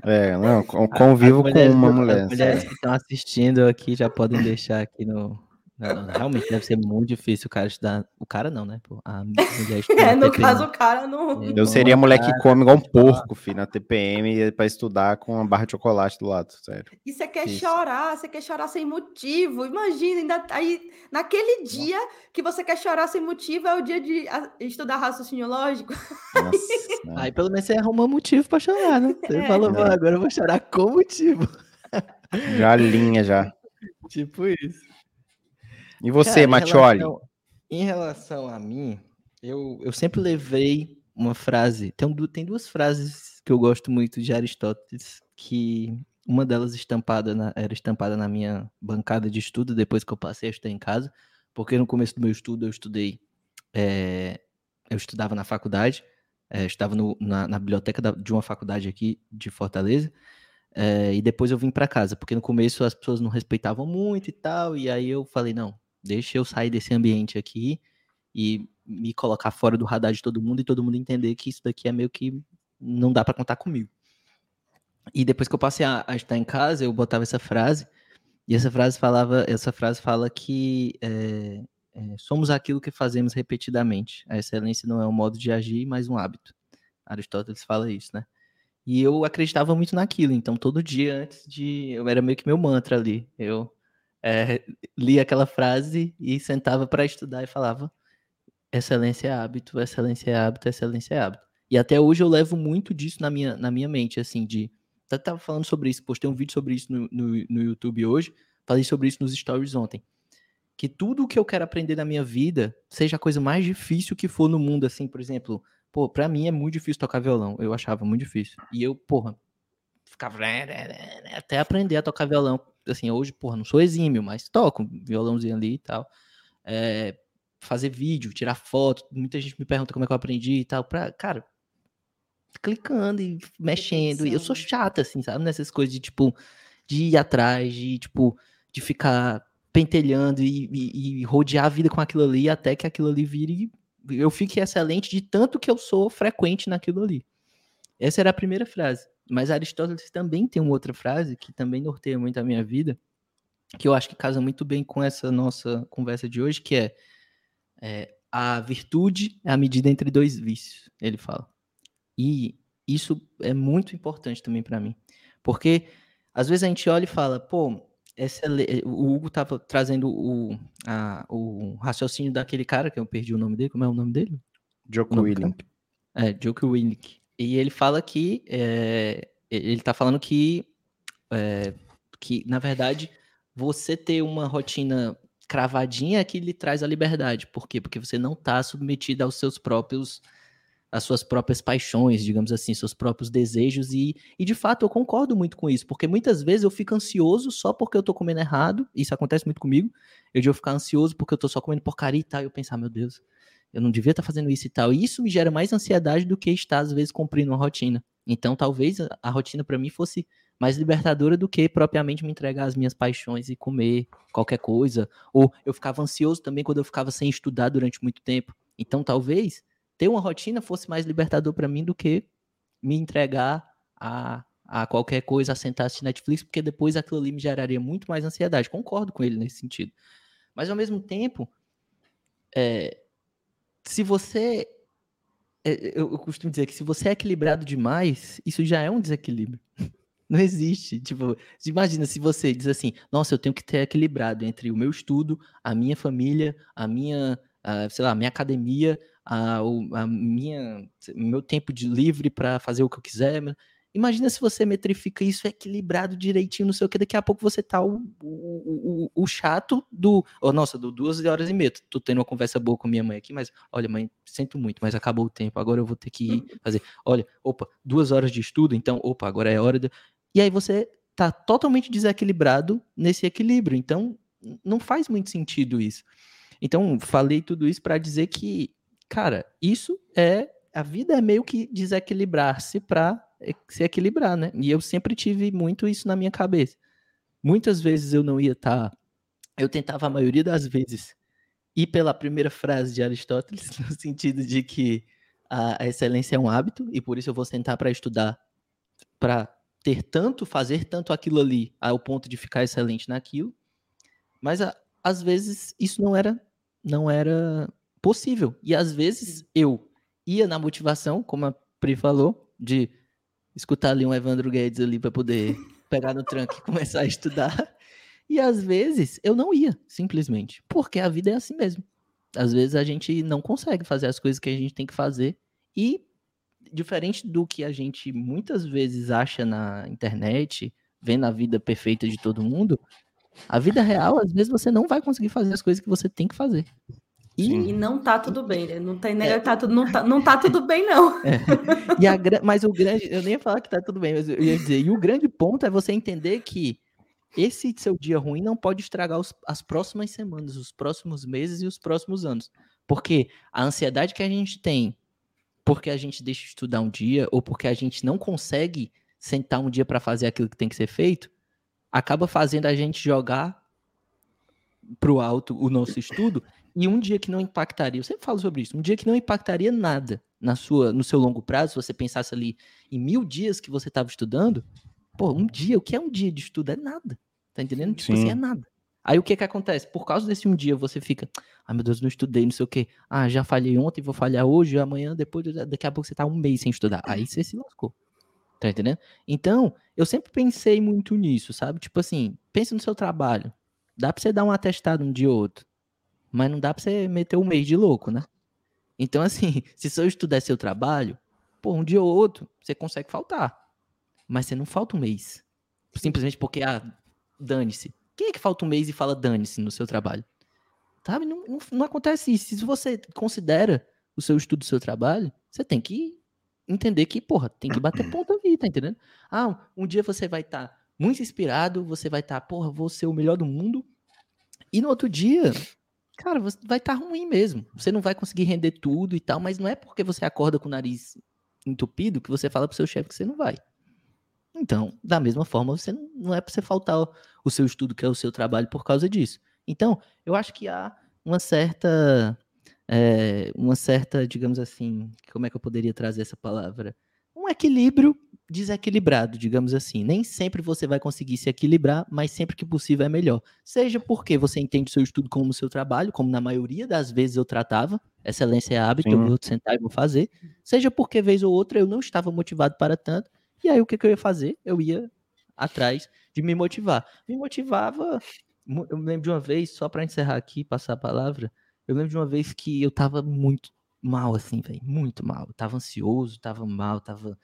É, não, convivo com uma mulher. As mulheres que estão assistindo aqui já podem deixar aqui no, não, realmente deve ser muito difícil o cara estudar. O cara não, né? Pô, a mulher é, no caso, o cara não. Eu seria mulher que come igual um porco, filho, na TPM para estudar com uma barra de chocolate do lado, sério. E você quer Isso. chorar, você quer chorar sem motivo. Imagina, ainda aí, naquele dia que você quer chorar sem motivo, é o dia de estudar raciocínio lógico. Nossa, aí pelo menos você arruma motivo para chorar, né? Você é. falou, agora eu vou chorar com motivo. Já linha, já. Tipo isso. E você, Cara, Matioli? Em relação, em relação a mim, eu, eu sempre levei uma frase. Tem, tem duas frases que eu gosto muito de Aristóteles que Uma delas estampada na, era estampada na minha bancada de estudo depois que eu passei a estudar em casa, porque no começo do meu estudo eu estudei, é, eu estudava na faculdade, é, estava no, na, na, biblioteca da, de uma faculdade aqui de Fortaleza, é, e depois eu vim para casa, porque no começo as pessoas não respeitavam muito e tal, e aí eu falei, não, deixa eu sair desse ambiente aqui e me colocar fora do radar de todo mundo e todo mundo entender que isso daqui é meio que não dá para contar comigo. E depois que eu passei a, a, estar em casa, eu botava essa frase, e essa frase falava, essa frase fala que é, é, somos aquilo que fazemos repetidamente. A excelência não é um modo de agir, mas um hábito. Aristóteles fala isso, né? E eu acreditava muito naquilo, então todo dia antes de. Eu era meio que meu mantra ali. Eu é, lia aquela frase e sentava para estudar e falava: excelência é hábito, excelência é hábito, excelência é hábito. E até hoje eu levo muito disso na minha, na minha mente, assim, de. Eu tava falando sobre isso, postei um vídeo sobre isso no, no, no YouTube hoje, falei sobre isso nos stories ontem. Que tudo o que eu quero aprender na minha vida, seja a coisa mais difícil que for no mundo, assim, por exemplo, pô, pra mim é muito difícil tocar violão, eu achava muito difícil. E eu, porra, ficava até aprender a tocar violão. Assim, hoje, porra, não sou exímio, mas toco violãozinho ali e tal. É, fazer vídeo, tirar foto, muita gente me pergunta como é que eu aprendi e tal. Pra, cara, clicando e mexendo. E eu sou chata, assim, sabe? Nessas coisas de, tipo, de ir atrás, de, tipo, de ficar pentelhando e, e, e rodear a vida com aquilo ali até que aquilo ali vire. Eu fique excelente de tanto que eu sou frequente naquilo ali. Essa era a primeira frase. Mas Aristóteles também tem uma outra frase que também norteia muito a minha vida, que eu acho que casa muito bem com essa nossa conversa de hoje, que é, é a virtude é a medida entre dois vícios, ele fala. E isso é muito importante também para mim. Porque às vezes a gente olha e fala, pô, essa, o Hugo estava trazendo o, a, o raciocínio daquele cara, que eu perdi o nome dele, como é o nome dele? Joko Willink. É, Joko Willink. E ele fala que, é, ele está falando que, é, que, na verdade, você ter uma rotina cravadinha é que lhe traz a liberdade. Por quê? Porque você não está submetido aos seus próprios as suas próprias paixões, digamos assim, seus próprios desejos e, e de fato eu concordo muito com isso, porque muitas vezes eu fico ansioso só porque eu tô comendo errado, isso acontece muito comigo, eu de ficar ansioso porque eu tô só comendo porcaria e tal, e eu pensar, meu Deus, eu não devia estar tá fazendo isso e tal, e isso me gera mais ansiedade do que estar às vezes cumprindo uma rotina. Então talvez a, rotina para mim fosse mais libertadora do que propriamente me entregar às minhas paixões e comer qualquer coisa, ou eu ficava ansioso também quando eu ficava sem estudar durante muito tempo. Então talvez ter uma rotina fosse mais libertador para mim do que me entregar a, a qualquer coisa, a sentar assistir Netflix, porque depois aquilo ali me geraria muito mais ansiedade. Concordo com ele nesse sentido. Mas ao mesmo tempo, é, se você. É, eu, eu costumo dizer que se você é equilibrado demais, isso já é um desequilíbrio. Não existe. Tipo, imagina se você diz assim: nossa, eu tenho que ter equilibrado entre o meu estudo, a minha família, a minha, a, sei lá, a minha academia, a, a minha, meu tempo de livre para fazer o que eu quiser. Imagina se você metrifica isso equilibrado direitinho, não sei o que, daqui a pouco você tá o, o, o, o chato do. Oh, nossa, do duas horas e meia. Tô tendo uma conversa boa com minha mãe aqui, mas olha, mãe, sinto muito, mas acabou o tempo. Agora eu vou ter que ir fazer. Olha, opa, duas horas de estudo, então, opa, agora é hora de. E aí você tá totalmente desequilibrado nesse equilíbrio. Então, não faz muito sentido isso. Então, falei tudo isso para dizer que cara, isso é. A vida é meio que desequilibrar-se para se equilibrar, né? E eu sempre tive muito isso na minha cabeça. Muitas vezes eu não ia estar. Tá, eu tentava, a maioria das vezes, ir pela primeira frase de Aristóteles, no sentido de que a, excelência é um hábito, e por isso eu vou sentar para estudar, para ter tanto, fazer tanto aquilo ali, ao ponto de ficar excelente naquilo. Mas às vezes isso não era não era possível. E às vezes eu ia na motivação, como a Pri falou, de escutar ali um Evandro Guedes ali para poder pegar no tranco e começar a estudar. E às vezes eu não ia, simplesmente, porque a vida é assim mesmo. Às vezes a gente não consegue fazer as coisas que a gente tem que fazer e diferente do que a gente muitas vezes acha na internet, vendo a vida perfeita de todo mundo, a vida real, às vezes você não vai conseguir fazer as coisas que você tem que fazer. E, e, não tá tudo bem, né? Não tem é. tá tudo, não, tá, não tá tudo bem, não. É. E a, mas o grande, eu nem ia falar que tá tudo bem, mas eu ia dizer, e o grande ponto é você entender que esse seu dia ruim não pode estragar os, as próximas semanas, os próximos meses e os próximos anos. Porque a ansiedade que a gente tem porque a gente deixa de estudar um dia ou porque a gente não consegue sentar um dia para fazer aquilo que tem que ser feito, acaba fazendo a gente jogar pro alto o nosso estudo e um dia que não impactaria, eu sempre falo sobre isso, um dia que não impactaria nada na sua, no seu longo prazo, se você pensasse ali em mil dias que você estava estudando, pô, um dia, o que é um dia de estudo? É nada, tá entendendo? Tipo assim, é nada. Aí o que que acontece? Por causa desse um dia você fica, ai meu Deus, não estudei, não sei o quê. Ah, já falhei ontem, vou falhar hoje, amanhã, depois, daqui a pouco você tá um mês sem estudar. Aí você se lascou. Tá entendendo? Então, eu sempre pensei muito nisso, sabe? Tipo assim, pense no seu trabalho. Dá pra você dar um atestado um dia ou outro. Mas não dá pra você meter um mês de louco, né? Então, assim, se seu estudo é seu trabalho, pô, um dia ou outro você consegue faltar. Mas você não falta um mês. Simplesmente porque, ah, dane-se quem é que falta um mês e fala dane-se no seu trabalho? Sabe? Não, não, não, acontece isso. Se você considera o seu estudo, o seu trabalho, você tem que entender que, porra, tem que bater ponto ali, tá entendendo? Ah, um dia você vai estar tá muito inspirado, você vai estar, tá, porra, vou ser o melhor do mundo. E no outro dia, cara, você vai estar tá ruim mesmo. Você não vai conseguir render tudo e tal, mas não é porque você acorda com o nariz entupido que você fala pro seu chefe que você não vai. Então, da mesma forma, você não, não é para você faltar o seu estudo, que é o seu trabalho, por causa disso. Então, eu acho que há uma certa, é, uma certa, digamos assim, como é que eu poderia trazer essa palavra? Um equilíbrio desequilibrado, digamos assim. Nem sempre você vai conseguir se equilibrar, mas sempre que possível é melhor. Seja porque você entende o seu estudo como seu trabalho, como na maioria das vezes eu tratava, excelência é hábito, Sim. eu vou sentar e vou fazer. Seja porque vez ou outra eu não estava motivado para tanto, e aí o que, que eu ia fazer? Eu ia atrás de me motivar. Me motivava. Eu me lembro de uma vez, só para encerrar aqui, passar a palavra, eu lembro de uma vez que eu tava muito mal, assim, velho, muito mal. Eu tava ansioso, tava mal, tava.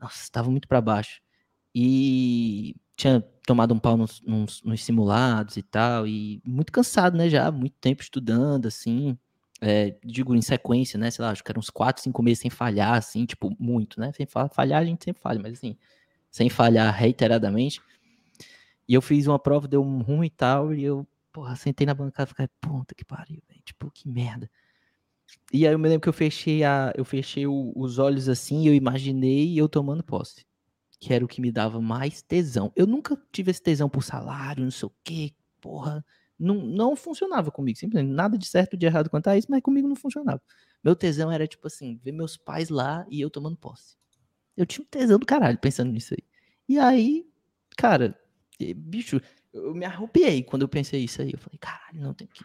Nossa, tava muito para baixo. E tinha tomado um pau nos, nos, nos, simulados e tal, e muito cansado, né, já, muito tempo estudando, assim é, digo em sequência, né? Sei lá, acho que eram uns 4, 5 meses sem falhar, assim, tipo, muito, né? Sem falhar, a gente sempre falha, mas assim, sem falhar reiteradamente. E eu fiz uma prova, deu um ruim e tal, e eu, porra, sentei na bancada e fiquei, puta que pariu, velho, tipo, que merda. E aí eu me lembro que eu fechei, a, eu fechei o, os olhos assim e eu imaginei eu tomando posse. Que era o que me dava mais tesão. Eu nunca tive esse tesão por salário, não sei o quê, porra não, não funcionava comigo, simplesmente nada de certo de errado quanto a isso, mas comigo não funcionava. Meu tesão era tipo assim, ver meus pais lá e eu tomando posse. Eu tinha um tesão do caralho pensando nisso aí. E aí, cara, bicho, eu me arrupiei quando eu pensei isso aí. Eu falei, caralho, não tem que.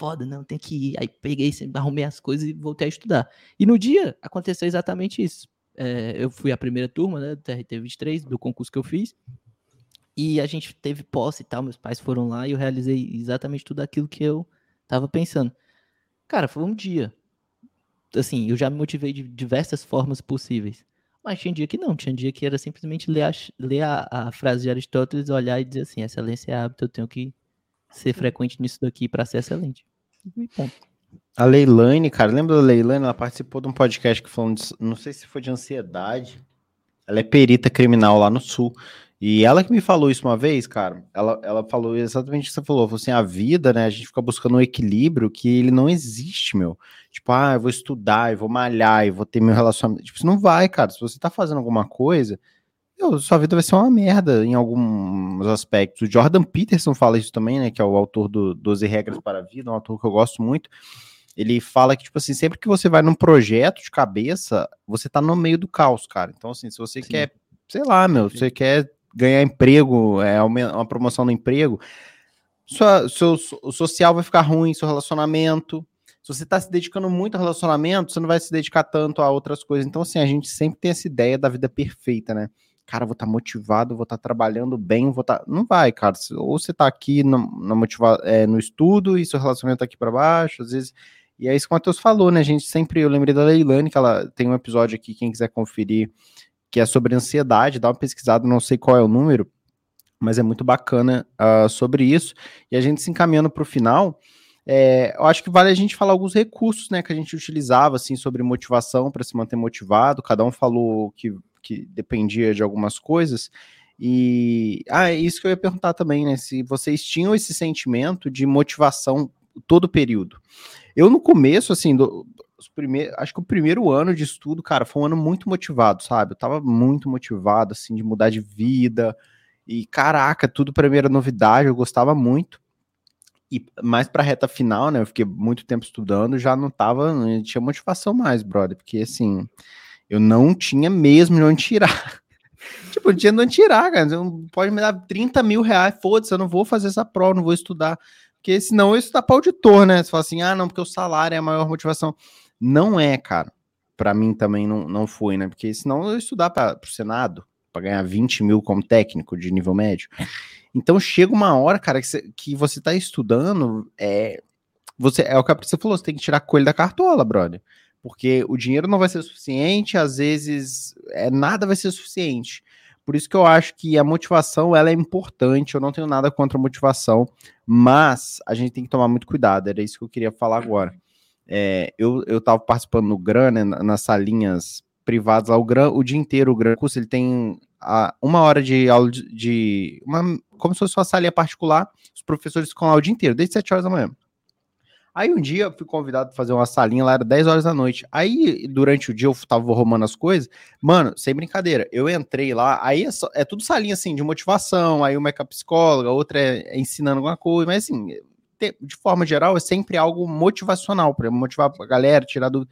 Foda, não, tem que ir. Aí peguei, arrumei as coisas e voltei a estudar. E no dia aconteceu exatamente isso. É, eu fui a primeira turma, né, do TRT 23, do concurso que eu fiz. E a gente teve posse e tal, meus pais foram lá e eu realizei exatamente tudo aquilo que eu tava pensando. Cara, foi um dia. Assim, eu já me motivei de diversas formas possíveis. Mas tinha dia que não, tinha dia que era simplesmente ler a, ler a, a frase de Aristóteles, olhar e dizer assim: excelência é hábito, eu tenho que ser frequente nisso daqui para ser excelente. A Leilane, cara, lembra da Leilane? Ela participou de um podcast que falou, de, não sei se foi de ansiedade. Ela é perita criminal lá no Sul. E ela que me falou isso uma vez, cara, ela, ela falou exatamente o que você falou, falou assim, a vida, né, a gente fica buscando um equilíbrio que ele não existe, meu. Tipo, ah, eu vou estudar, eu vou malhar, eu vou ter meu relacionamento. Tipo, isso não vai, cara. Se você tá fazendo alguma coisa, meu, sua vida vai ser uma merda em alguns aspectos. O Jordan Peterson fala isso também, né, que é o autor do 12 Regras para a Vida, um autor que eu gosto muito. Ele fala que, tipo assim, sempre que você vai num projeto de cabeça, você tá no meio do caos, cara. Então, assim, se você Sim. quer, sei lá, meu, você quer ganhar emprego, é uma promoção no emprego, sua, seu, o social vai ficar ruim, seu relacionamento. Se você está se dedicando muito ao relacionamento, você não vai se dedicar tanto a outras coisas. Então, assim, a gente sempre tem essa ideia da vida perfeita, né? Cara, vou estar tá motivado, vou estar tá trabalhando bem, vou estar. Tá... Não vai, cara. Ou você está aqui no, no, motiva... É, no estudo e seu relacionamento tá aqui para baixo, às vezes. E é isso que o Matheus falou, né? A gente sempre. Eu lembrei da Leilane, que ela tem um episódio aqui, quem quiser conferir que é sobre ansiedade, dá uma pesquisada, não sei qual é o número, mas é muito bacana uh, sobre isso. E a gente se encaminhando para o final, É, eu acho que vale a gente falar alguns recursos, né, que a gente utilizava, assim, sobre motivação para se manter motivado. Cada um falou que, que dependia de algumas coisas. E ah, é isso que eu ia perguntar também, né? Se vocês tinham esse sentimento de motivação todo o período. Eu, no começo, assim, do, primeiros, acho que o primeiro ano de estudo, cara, foi um ano muito motivado, sabe? Eu tava muito motivado, assim, de mudar de vida. E caraca, tudo para mim era novidade, eu gostava muito. E mais pra reta final, né? Eu fiquei muito tempo estudando, já não tava, não tinha motivação mais, brother, porque assim, eu não tinha mesmo de onde tirar. tipo, não tinha de onde tirar, cara. Você pode me dar 30 mil reais, foda-se, eu não vou fazer essa prova, não vou estudar. Porque senão eu estudar para auditor, né? Você fala assim, ah, não, porque o salário é a maior motivação. Não é, cara. Para mim também não, não foi, né? Porque senão eu estudar para o Senado, para ganhar 20 mil como técnico de nível médio. Então chega uma hora, cara, que você, que você tá estudando, é, você, é o que você falou, você tem que tirar coelho da cartola, brother. Porque o dinheiro não vai ser suficiente, às vezes é, nada vai ser suficiente. Por isso que eu acho que a motivação ela é importante. Eu não tenho nada contra a motivação, mas a gente tem que tomar muito cuidado. Era isso que eu queria falar agora. É, eu, eu tava participando no GRAN, né, nas salinhas privadas lá, o GRAN, o dia inteiro, o GRAN curso, ele tem a, uma hora de aula de, de, uma, como se fosse uma salinha particular, os professores ficam lá o dia inteiro, desde 7 horas da manhã. Aí um dia eu fui convidado para fazer uma salinha lá, era 10 horas da noite. Aí, durante o dia, eu tava arrumando as coisas. Mano, sem brincadeira, eu entrei lá, aí é, só, é tudo salinha assim, de motivação, aí uma é com a psicóloga, outra é, é ensinando alguma coisa, mas assim, de forma geral, é sempre algo motivacional, para motivar a galera, tirar do.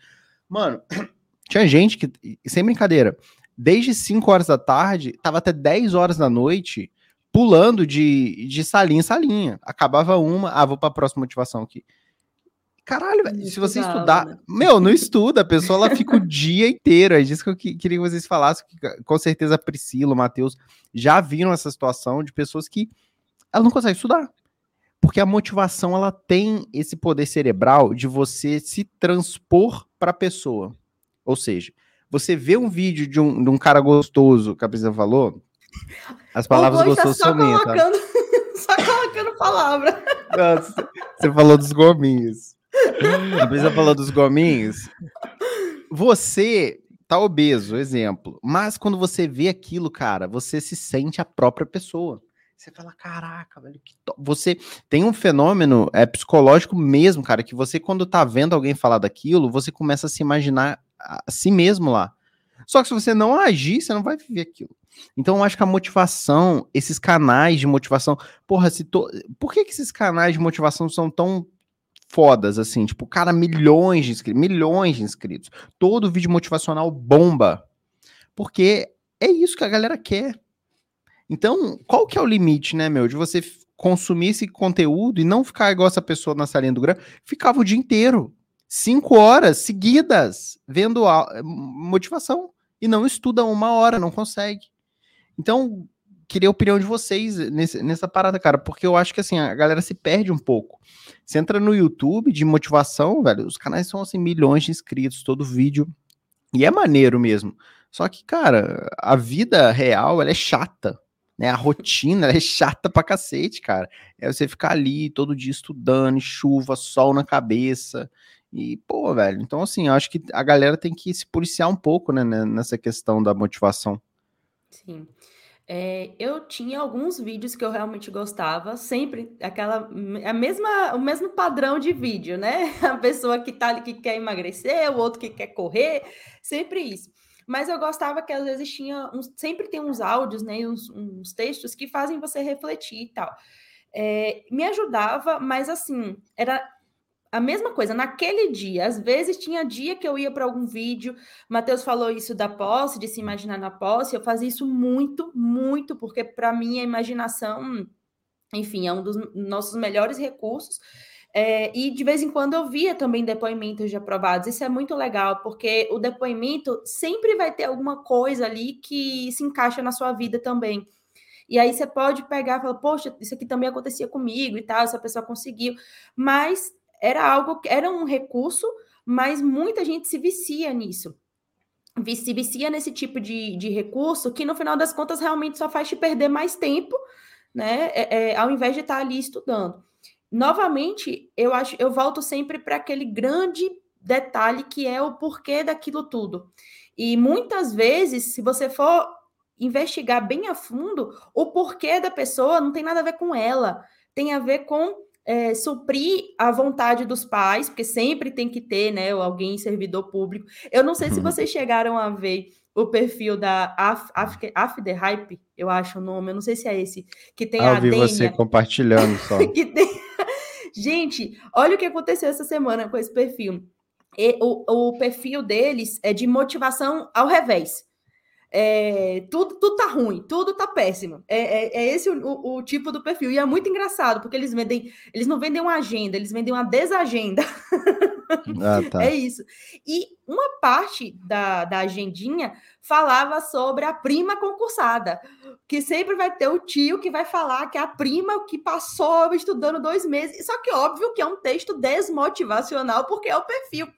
Mano, tinha gente que, sem brincadeira, desde 5 horas da tarde, tava até 10 horas da noite, pulando de, de salinha em salinha. Acabava uma, ah, vou pra próxima motivação aqui. Caralho, velho, se você estudar. Né? Meu, não estuda, a pessoa ela fica o dia inteiro. É disso que eu queria que vocês falassem. Que, com certeza a Priscila, o Matheus já viram essa situação de pessoas que ela não consegue estudar. Porque a motivação ela tem esse poder cerebral de você se transpor para a pessoa. Ou seja, você vê um vídeo de um, de um cara gostoso, que a Priscila falou, as palavras gostosas são minhas. Tá? Só colocando palavra. Nossa, você falou dos gominhos. A Priscila falou dos gominhos. Você tá obeso, exemplo. Mas quando você vê aquilo, cara, você se sente a própria pessoa. Você fala, caraca, velho, que você tem um fenômeno é psicológico mesmo, cara, que você quando tá vendo alguém falar daquilo, você começa a se imaginar a si mesmo lá. Só que se você não agir, você não vai viver aquilo. Então eu acho que a motivação, esses canais de motivação, porra, se to... por que, que esses canais de motivação são tão fodas assim? Tipo, cara, milhões de inscritos, milhões de inscritos. Todo vídeo motivacional bomba. Porque é isso que a galera quer. Então, qual que é o limite, né, meu, de você consumir esse conteúdo e não ficar igual essa pessoa na salinha do Gran, ficava o dia inteiro, cinco horas seguidas, vendo a motivação e não estuda uma hora, não consegue. Então, queria a opinião de vocês nesse, nessa parada, cara, porque eu acho que assim, a galera se perde um pouco. Você entra no YouTube de motivação, velho, os canais são assim, milhões de inscritos, todo vídeo. E é maneiro mesmo. Só que, cara, a vida real, ela é chata né? A rotina é chata pra cacete, cara. É você ficar ali todo dia estudando, chuva, sol na cabeça. E, pô, velho, então assim, eu acho que a galera tem que se policiar um pouco, né, nessa questão da motivação. Sim. É, eu tinha alguns vídeos que eu realmente gostava, sempre aquela a mesma, o mesmo padrão de vídeo, né? A pessoa que tá ali que quer emagrecer, o outro que quer correr, sempre isso. Mas eu gostava que às vezes tinha uns, sempre tem uns áudios, né, uns, uns textos que fazem você refletir e tal. É, me ajudava, mas assim, era a mesma coisa, naquele dia, às vezes tinha dia que eu ia para algum vídeo, Matheus falou isso da posse, de se imaginar na posse, eu fazia isso muito, muito, porque para mim a imaginação, enfim, é um dos nossos melhores recursos, é, e de vez em quando eu via também depoimentos de aprovados. Isso é muito legal, porque o depoimento sempre vai ter alguma coisa ali que se encaixa na sua vida também. E aí você pode pegar e falar, poxa, isso aqui também acontecia comigo e tal, essa pessoa conseguiu. Mas era algo, era um recurso, mas muita gente se vicia nisso. Se vicia nesse tipo de, de recurso que no final das contas realmente só faz te perder mais tempo, né? É, é, ao invés de estar ali estudando. novamente, eu acho, eu volto sempre para aquele grande detalhe que é o porquê daquilo tudo. E muitas vezes, se você for investigar bem a fundo, o porquê da pessoa não tem nada a ver com ela, tem a ver com é, suprir a vontade dos pais, porque sempre tem que ter, né, alguém servidor público. Eu não sei se uhum. vocês chegaram a ver o perfil da Af, Af, Af the Hype, eu acho o nome, eu não sei se é esse, que tem ah, a vi você compartilhando só. tem... Gente, olha o que aconteceu essa semana com esse perfil. E, o, o perfil deles é de motivação ao revés. É, tudo, tudo tá ruim, tudo tá péssimo. É, é, é esse o, o, o, tipo do perfil. E é muito engraçado, porque eles vendem, eles não vendem uma agenda, eles vendem uma desagenda. Ah, tá. É isso. E uma parte da, da agendinha falava sobre a prima concursada, que sempre vai ter o tio que vai falar que é a prima que passou estudando dois meses. Só que óbvio que é um texto desmotivacional, porque é o perfil.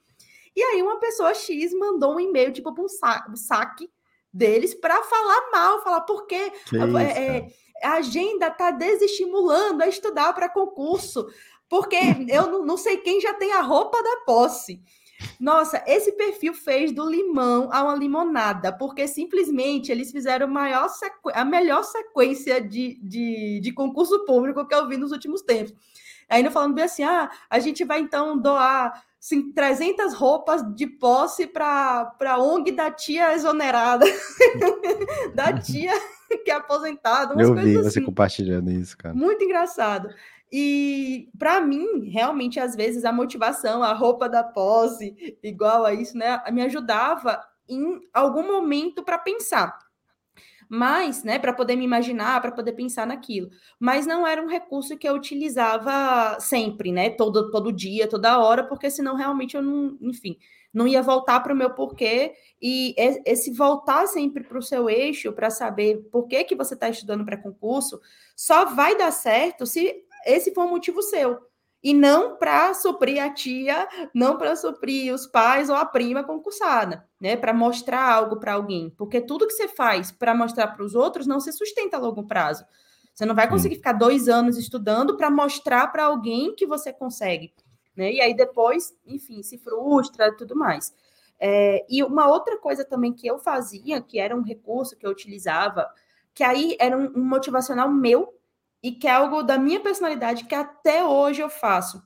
E aí uma pessoa X mandou um e-mail, tipo, um, sa um saque deles para falar mal, falar porque é, é, a agenda está desestimulando a estudar para concurso, porque eu não, não sei quem já tem a roupa da posse. Nossa, esse perfil fez do limão a uma limonada, porque simplesmente eles fizeram maior a melhor sequência de, de, de concurso público que eu vi nos últimos tempos. Ainda falando bem assim, ah, a gente vai então doar assim, 300 roupas de posse para a ONG da tia exonerada, da tia que é aposentada. Eu vi você assim. compartilhando isso, cara. Muito engraçado. E para mim, realmente, às vezes, a motivação, a roupa da posse, igual a isso, né, me ajudava em algum momento para pensar mas, né, para poder me imaginar, para poder pensar naquilo. Mas não era um recurso que eu utilizava sempre, né, todo, todo dia, toda hora, porque senão realmente eu não, enfim, não ia voltar para o meu porquê. E esse voltar sempre para o seu eixo, para saber por que, que você está estudando para concurso, só vai dar certo se esse for um motivo seu e não para suprir a tia, não para suprir os pais ou a prima concursada, né? Para mostrar algo para alguém, porque tudo que você faz para mostrar para os outros não se sustenta a longo prazo. Você não vai conseguir ficar dois anos estudando para mostrar para alguém que você consegue, né? E aí depois, enfim, se frustra e tudo mais. É, e uma outra coisa também que eu fazia, que era um recurso que eu utilizava, que aí era um, um motivacional meu e que é algo da minha personalidade que até hoje eu faço.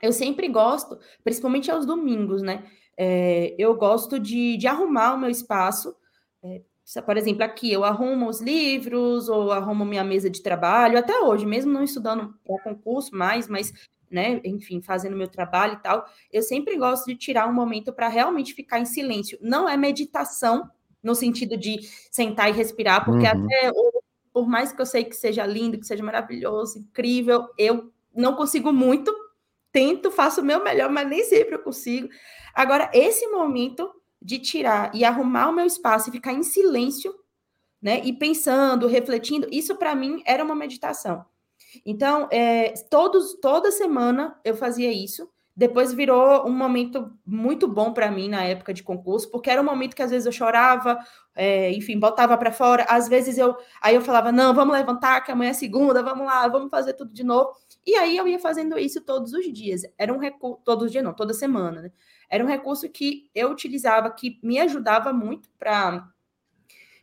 Eu sempre gosto, principalmente aos domingos, né? É, eu gosto de, de arrumar o meu espaço. É, por exemplo, aqui eu arrumo os livros ou arrumo minha mesa de trabalho, até hoje, mesmo não estudando para concurso mais, mas, né, enfim, fazendo meu trabalho e tal, eu sempre gosto de tirar um momento para realmente ficar em silêncio. Não é meditação, no sentido de sentar e respirar, porque uhum. até por mais que eu sei que seja lindo, que seja maravilhoso, incrível, eu não consigo muito. Tento, faço o meu melhor, mas nem sempre eu consigo. Agora, esse momento de tirar e arrumar o meu espaço e ficar em silêncio, né? E pensando, refletindo, isso para mim era uma meditação. Então, é, todos, toda semana eu fazia isso. Depois virou um momento muito bom para mim na época de concurso, porque era um momento que às vezes eu chorava, é, enfim, botava para fora. Às vezes eu, aí eu falava, não, vamos levantar, que amanhã é segunda, vamos lá, vamos fazer tudo de novo. E aí eu ia fazendo isso todos os dias. Era um recurso, todos os dias não, toda semana, né? Era um recurso que eu utilizava, que me ajudava muito para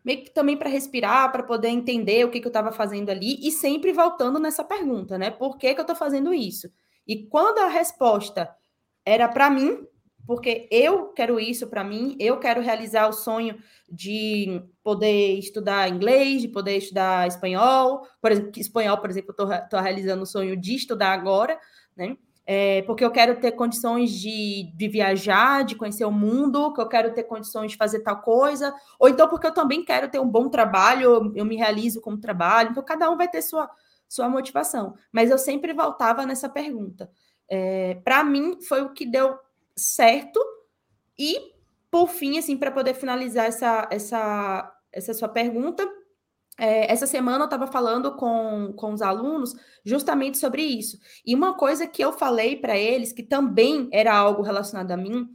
meio que também para respirar, para poder entender o que, que eu estava fazendo ali, e sempre voltando nessa pergunta, né? Por que, que eu estou fazendo isso? E quando a resposta era para mim, porque eu quero isso para mim, eu quero realizar o sonho de poder estudar inglês, de poder estudar espanhol, por exemplo, espanhol, por exemplo, estou realizando o sonho de estudar agora, né? É, porque eu quero ter condições de, de viajar, de conhecer o mundo, que eu quero ter condições de fazer tal coisa, ou então porque eu também quero ter um bom trabalho, eu me realizo como trabalho, então cada um vai ter sua, sua motivação. Mas eu sempre voltava nessa pergunta. É, para mim, foi o que deu certo. E, por fim, assim, para poder finalizar essa, essa, essa sua pergunta, é, essa semana eu estava falando com, com os alunos justamente sobre isso. E uma coisa que eu falei para eles, que também era algo relacionado a mim,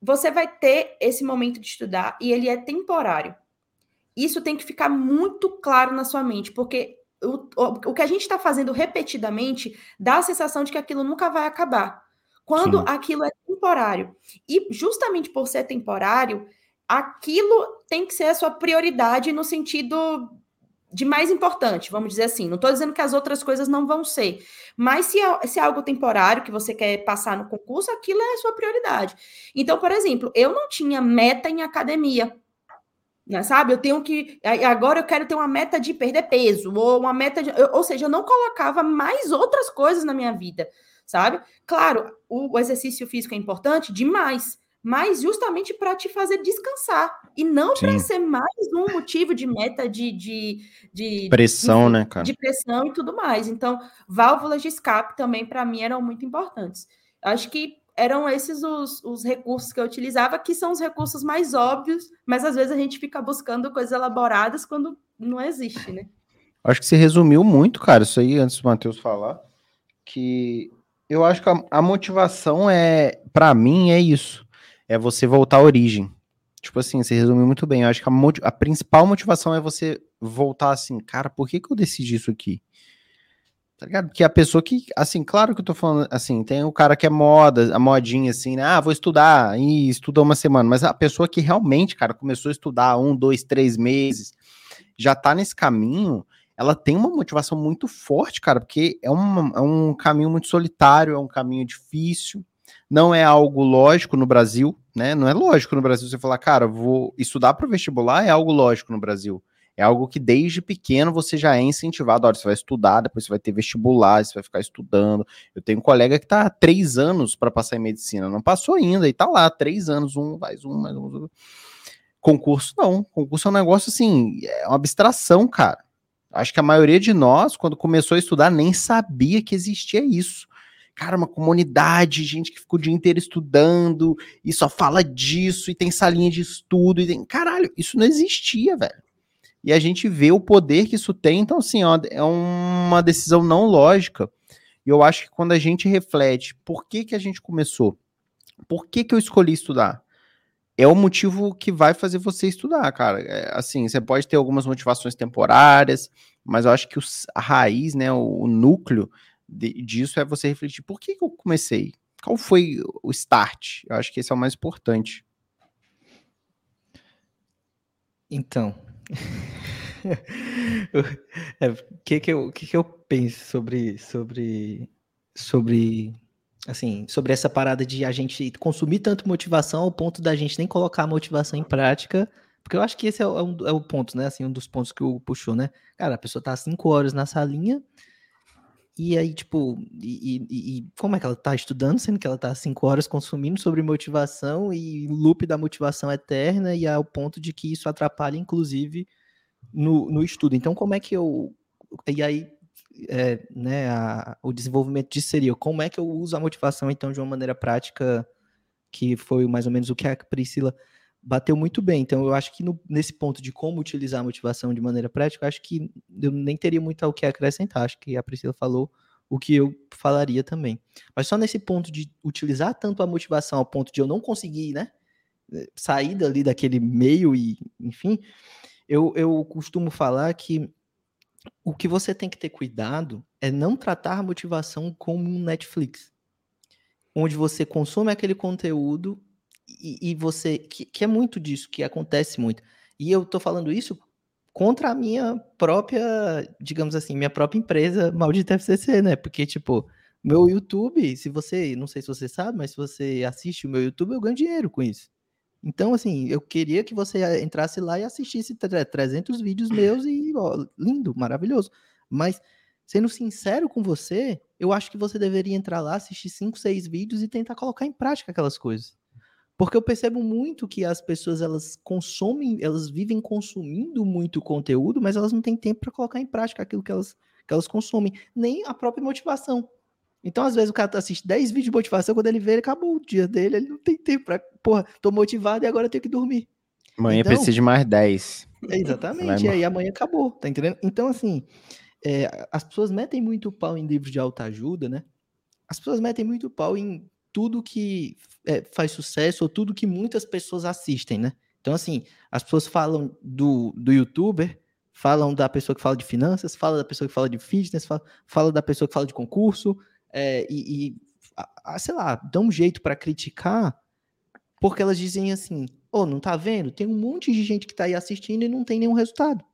você vai ter esse momento de estudar e ele é temporário. Isso tem que ficar muito claro na sua mente, porque o, o, que a gente está fazendo repetidamente dá a sensação de que aquilo nunca vai acabar. Quando Sim. aquilo é temporário. E justamente por ser temporário, aquilo tem que ser a sua prioridade no sentido de mais importante, vamos dizer assim. Não estou dizendo que as outras coisas não vão ser, mas se é, se é, algo temporário que você quer passar no concurso, aquilo é a sua prioridade. Então, por exemplo, eu não tinha meta em academia. Né, sabe? Eu tenho que. Agora eu quero ter uma meta de perder peso, ou uma meta de. Ou seja, eu não colocava mais outras coisas na minha vida, sabe? Claro, o exercício físico é importante demais, mas justamente para te fazer descansar e não para ser mais um motivo de meta de, de, de pressão, de, né, cara? De pressão e tudo mais. Então, válvulas de escape também para mim eram muito importantes. Acho que eram esses os, os recursos que eu utilizava, que são os recursos mais óbvios, mas às vezes a gente fica buscando coisas elaboradas quando não existe, né? Acho que você resumiu muito, cara, isso aí antes do Matheus falar, que eu acho que a, a motivação é, para mim, é isso é você voltar à origem. Tipo assim, você resumiu muito bem. Eu acho que a, a principal motivação é você voltar assim, cara, por que, que eu decidi isso aqui? Tá ligado? Porque a pessoa que, assim, claro que eu tô falando, assim, tem o cara que é moda, a modinha, assim, né? Ah, vou estudar, e estuda uma semana. Mas a pessoa que realmente, cara, começou a estudar um, dois, três meses, já tá nesse caminho, ela tem uma motivação muito forte, cara, porque é, uma, é um caminho muito solitário, é um caminho difícil, não é algo lógico no Brasil, né? Não é lógico no Brasil você falar, cara, vou estudar para vestibular é algo lógico no Brasil. É algo que desde pequeno você já é incentivado. Olha, você vai estudar, depois você vai ter vestibular, você vai ficar estudando. Eu tenho um colega que está há três anos para passar em medicina, não passou ainda, e tá lá, três anos, um, mais um, mais um. Concurso não. Concurso é um negócio assim, é uma abstração, cara. Acho que a maioria de nós, quando começou a estudar, nem sabia que existia isso cara, uma comunidade, gente que ficou o dia inteiro estudando e só fala disso e tem salinha de estudo e tem, caralho, isso não existia, velho. E a gente vê o poder que isso tem, então assim, ó, é uma decisão não lógica. E eu acho que quando a gente reflete, por que que a gente começou? Por que que eu escolhi estudar? É o motivo que vai fazer você estudar, cara. É, assim, você pode ter algumas motivações temporárias, mas eu acho que a raiz, né, o, o núcleo de, disso é você refletir por que, que eu comecei? Qual foi o start? Eu acho que esse é o mais importante. Então, é, o que que eu, que que eu penso sobre, sobre, sobre, assim, sobre essa parada de a gente consumir tanto motivação ao ponto da gente nem colocar a motivação em prática, porque eu acho que esse é, é, um, é o ponto, né, assim, um dos pontos que o puxou, né, cara, a pessoa tá cinco horas na salinha, e aí, tipo, e, e, e, como é que ela tá estudando, sendo que ela tá cinco horas consumindo sobre motivação e loop da motivação eterna, e ao ponto de que isso atrapalha, inclusive, no, no estudo. Então, como é que eu. E aí, é, né, a, o desenvolvimento disso seria como é que eu uso a motivação, então, de uma maneira prática, que foi mais ou menos o que a Priscila bateu muito bem. Então, eu acho que no, nesse ponto de como utilizar a motivação de maneira prática, acho que eu nem teria muito o que acrescentar. Acho que a Priscila falou o que eu falaria também. Mas só nesse ponto de utilizar tanto a motivação ao ponto de eu não conseguir, né, sair dali daquele meio e, enfim, eu, eu costumo falar que o que você tem que ter cuidado é não tratar a motivação como um Netflix, onde você consome aquele conteúdo e, e você. Que, que, é muito disso, que acontece muito. E eu tô falando isso contra a minha própria, digamos assim, minha própria empresa maldita FCC, né? Porque, tipo, meu YouTube, se você, não sei se você sabe, mas se você assiste o meu YouTube, eu ganho dinheiro com isso. Então, assim, eu queria que você entrasse lá e assistisse 300 vídeos meus e, ó, lindo, maravilhoso. Mas, sendo sincero com você, eu acho que você deveria entrar lá, assistir 5, 6 vídeos e tentar colocar em prática aquelas coisas. Porque eu percebo muito que as pessoas elas consomem, elas vivem consumindo muito conteúdo, mas elas não têm tempo para colocar em prática aquilo que elas, que elas consomem, nem a própria motivação. Então, às vezes, o cara assiste 10 vídeos de motivação, quando ele vê, ele acabou o dia dele, ele não tem tempo para, porra, tô motivado e agora eu tenho que dormir. Amanhã então, precisa de mais 10. É, exatamente, e aí amanhã acabou, tá entendendo? Então, assim, é, as pessoas metem muito pau em livros de autoajuda, né? As pessoas metem muito pau em tudo que é, faz sucesso ou tudo que muitas pessoas assistem, né? Então, assim, as pessoas falam do, do youtuber, falam da pessoa que fala de finanças, fala da pessoa que fala de fitness, fala, fala da pessoa que fala de concurso, é, e, e a, a, sei lá, dão um jeito para criticar, porque elas dizem assim: oh, não tá vendo? Tem um monte de gente que tá aí assistindo e não tem nenhum resultado.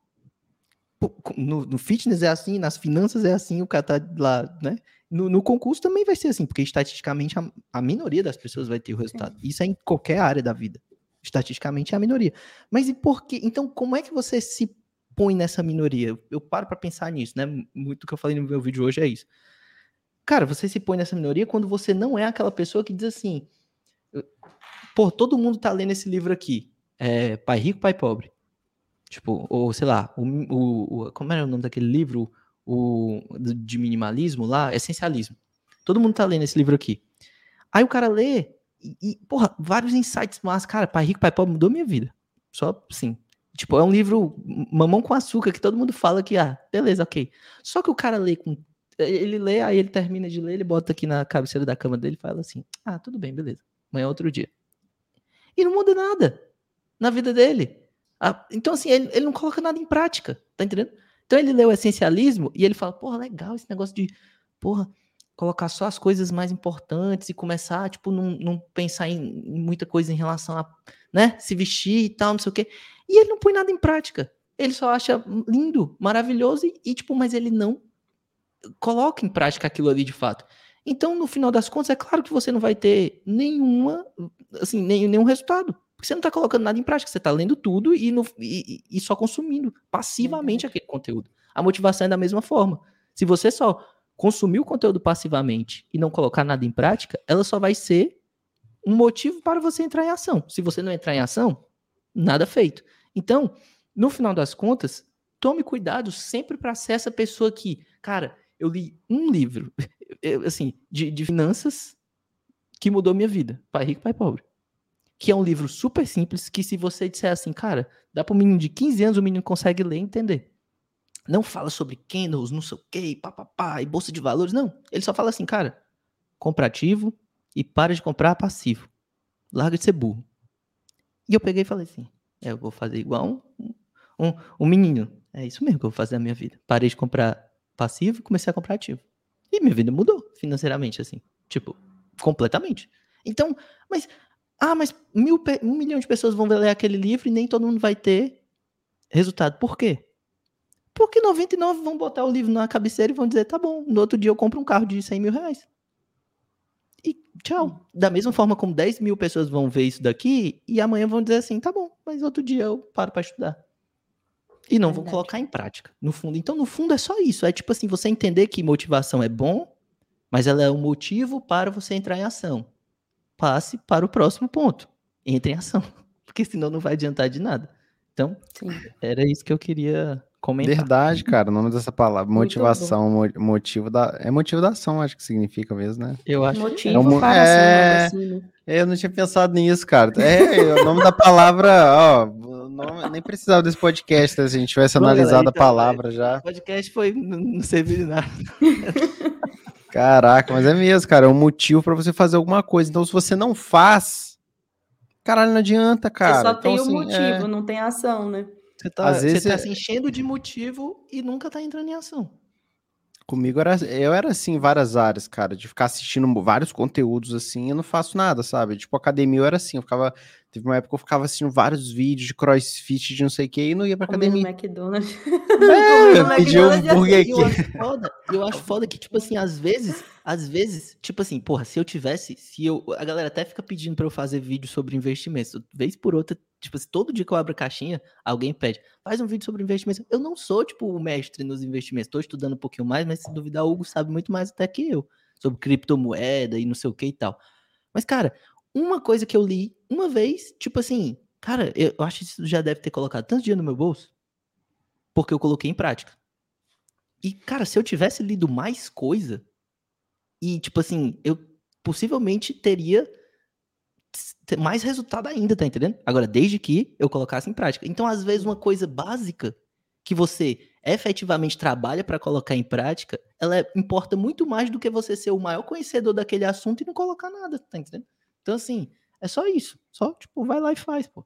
No, no fitness é assim, nas finanças é assim, o cara tá lá, né? No, no, concurso também vai ser assim, porque estatisticamente a, a minoria das pessoas vai ter o resultado. Isso é em qualquer área da vida. Estatisticamente é a minoria. Mas e por quê? Então, como é que você se põe nessa minoria? Eu, paro para pensar nisso, né? Muito que eu falei no meu vídeo hoje é isso. Cara, você se põe nessa minoria quando você não é aquela pessoa que diz assim: pô, todo mundo tá lendo esse livro aqui. É Pai Rico, Pai Pobre. Tipo, ou sei lá, o, o, o como era o nome daquele livro? O, de minimalismo lá, essencialismo. Todo mundo tá lendo esse livro aqui. Aí o cara lê e, e porra, vários insights mas cara, Pai Rico, Pai Pobre mudou minha vida. Só assim. Tipo, é um livro mamão com açúcar que todo mundo fala que, ah, beleza, ok. Só que o cara lê com. Ele lê, aí ele termina de ler, ele bota aqui na cabeceira da cama dele e fala assim: ah, tudo bem, beleza. Amanhã é outro dia. E não muda nada na vida dele. Ah, então, assim, ele, ele não coloca nada em prática, tá entendendo? Então ele lê o essencialismo e ele fala, porra, legal esse negócio de, porra, colocar só as coisas mais importantes e começar, tipo, não, não pensar em, muita coisa em relação a, né, se vestir e tal, não sei o quê. E ele não põe nada em prática. Ele só acha lindo, maravilhoso e, e tipo, mas ele não coloca em prática aquilo ali de fato. Então, no final das contas, é claro que você não vai ter nenhuma, assim, nenhum, nenhum resultado. Porque você não está colocando nada em prática, você está lendo tudo e, no, e, e, só consumindo passivamente aquele conteúdo. A motivação é da mesma forma. Se você só consumir o conteúdo passivamente e não colocar nada em prática, ela só vai ser um motivo para você entrar em ação. Se você não entrar em ação, nada feito. Então, no final das contas, tome cuidado sempre para ser essa pessoa que, cara, eu li um livro, assim, de, de finanças que mudou minha vida. Pai rico, pai pobre que é um livro super simples, que se você disser assim, cara, dá para um menino de 15 anos, o menino consegue ler e entender. Não fala sobre candles, não sei o que, papapá, e bolsa de valores, não. Ele só fala assim, cara, compra ativo e para de comprar passivo. Larga de ser burro. E eu peguei e falei assim, é, eu vou fazer igual um, um, um menino. É isso mesmo que eu vou fazer na minha vida. Parei de comprar passivo e comecei a comprar ativo. E minha vida mudou financeiramente, assim. Tipo, completamente. Então, mas ah, mas mil, um milhão de pessoas vão ler aquele livro e nem todo mundo vai ter resultado. Por quê? Porque 99 vão botar o livro na cabeceira e vão dizer, tá bom, no outro dia eu compro um carro de 100 mil reais. E tchau. Hum. Da mesma forma como 10 mil pessoas vão ver isso daqui e amanhã vão dizer assim, tá bom, mas outro dia eu paro para estudar. E não Verdade. vão colocar em prática, no fundo. Então, no fundo, é só isso. É tipo assim, você entender que motivação é bom, mas ela é um motivo para você entrar em ação passe para o próximo ponto. Entre em ação. Porque senão não vai adiantar de nada. Então, Sim. era isso que eu queria comentar. Verdade, cara. O nome dessa palavra, motivação, motivo da. É motivo da ação, acho que significa mesmo, né? Eu acho. Motivo é, um, para é... Ação, assim, né? Eu não tinha pensado nisso, cara. É, o nome da palavra, ó. Nome, nem precisava desse podcast né, se a gente tivesse analisado então, a palavra já. O podcast foi. Não serviu de nada. Caraca, mas é mesmo, cara. É um motivo para você fazer alguma coisa. Então, se você não faz, caralho, não adianta, cara. Você só então, tem o assim, motivo, é... não tem ação, né? Você tá, Às vezes você tá é... se enchendo de motivo e nunca tá entrando em ação. Comigo era, eu era assim em várias áreas, cara, de ficar assistindo vários conteúdos assim, eu não faço nada, sabe? Tipo, academia eu era assim, eu ficava Teve uma época que eu ficava assistindo vários vídeos de crossfit, de não sei o que, e não ia pra academia. McDonald's. É, eu pedi um hambúrguer aqui. Eu acho, foda, eu acho foda que, tipo assim, às vezes, às vezes, tipo assim, porra, se eu tivesse, se eu. A galera até fica pedindo pra eu fazer vídeo sobre investimentos. Vez por outra, tipo assim, todo dia que eu abro a caixinha, alguém pede, faz um vídeo sobre investimentos. Eu não sou, tipo, o mestre nos investimentos. Tô estudando um pouquinho mais, mas se duvidar, o Hugo sabe muito mais até que eu. Sobre criptomoeda e não sei o que e tal. Mas, cara, uma coisa que eu li uma vez, tipo assim, cara, eu acho que isso já deve ter colocado tanto dinheiro no meu bolso, porque eu coloquei em prática. E, cara, se eu tivesse lido mais coisa, e, tipo assim, eu possivelmente teria mais resultado ainda, tá entendendo? Agora, desde que eu colocasse em prática. Então, às vezes, uma coisa básica que você efetivamente trabalha para colocar em prática, ela é, importa muito mais do que você ser o maior conhecedor daquele assunto e não colocar nada, tá entendendo? Então, assim, é só isso. Só, tipo, vai lá e faz, pô.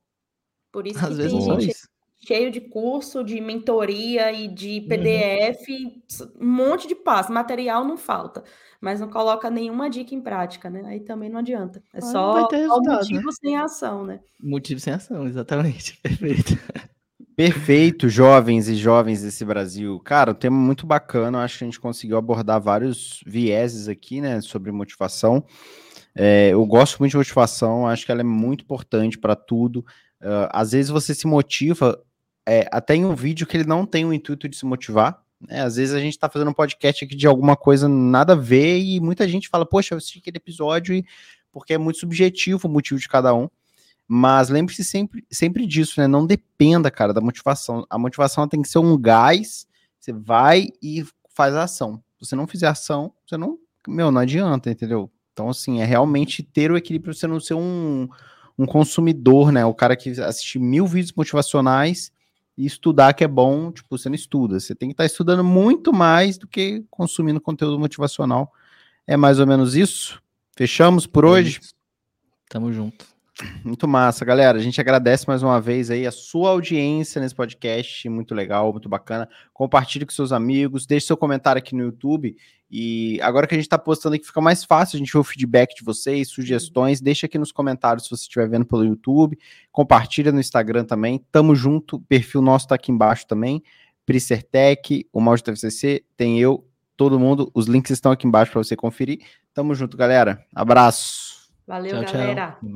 Por isso Às que vezes tem é gente cheio de curso, de mentoria e de PDF, uhum. um monte de passo. Material não falta, mas não coloca nenhuma dica em prática, né? Aí também não adianta. É só, só motivo né? sem ação, né? Motivo sem ação, exatamente. Perfeito. Perfeito, jovens e jovens desse Brasil. Cara, um tema muito bacana. Acho que a gente conseguiu abordar vários vieses aqui, né, sobre motivação. É, eu gosto muito de motivação, acho que ela é muito importante para tudo. Uh, às vezes você se motiva é, até em um vídeo que ele não tem o intuito de se motivar. Né? Às vezes a gente está fazendo um podcast aqui de alguma coisa nada a ver e muita gente fala, poxa, eu assisti aquele episódio e... porque é muito subjetivo o motivo de cada um. Mas lembre-se sempre, sempre disso, né? Não dependa, cara, da motivação. A motivação tem que ser um gás. Você vai e faz a ação. Se você não fizer ação, você não. Meu, não adianta, entendeu? Então, assim, é realmente ter o equilíbrio, você não ser um, um consumidor, né? O cara que assiste mil vídeos motivacionais e estudar que é bom, tipo, você não estuda. Você tem que estar tá estudando muito mais do que consumindo conteúdo motivacional. É mais ou menos isso. Fechamos por hoje. Tamo junto. Muito massa, galera. A gente agradece mais uma vez aí a sua audiência nesse podcast, muito legal, muito bacana. Compartilhe com seus amigos, deixe seu comentário aqui no YouTube. E agora que a gente está postando aqui, fica mais fácil a gente ver o feedback de vocês, sugestões. Deixa aqui nos comentários se você estiver vendo pelo YouTube. Compartilha no Instagram também. Tamo junto. O perfil nosso tá aqui embaixo também. Pricertec, o Mal de TVCC, tem eu, todo mundo. Os links estão aqui embaixo para você conferir. Tamo junto, galera. Abraço. Valeu, tchau, galera. Tchau.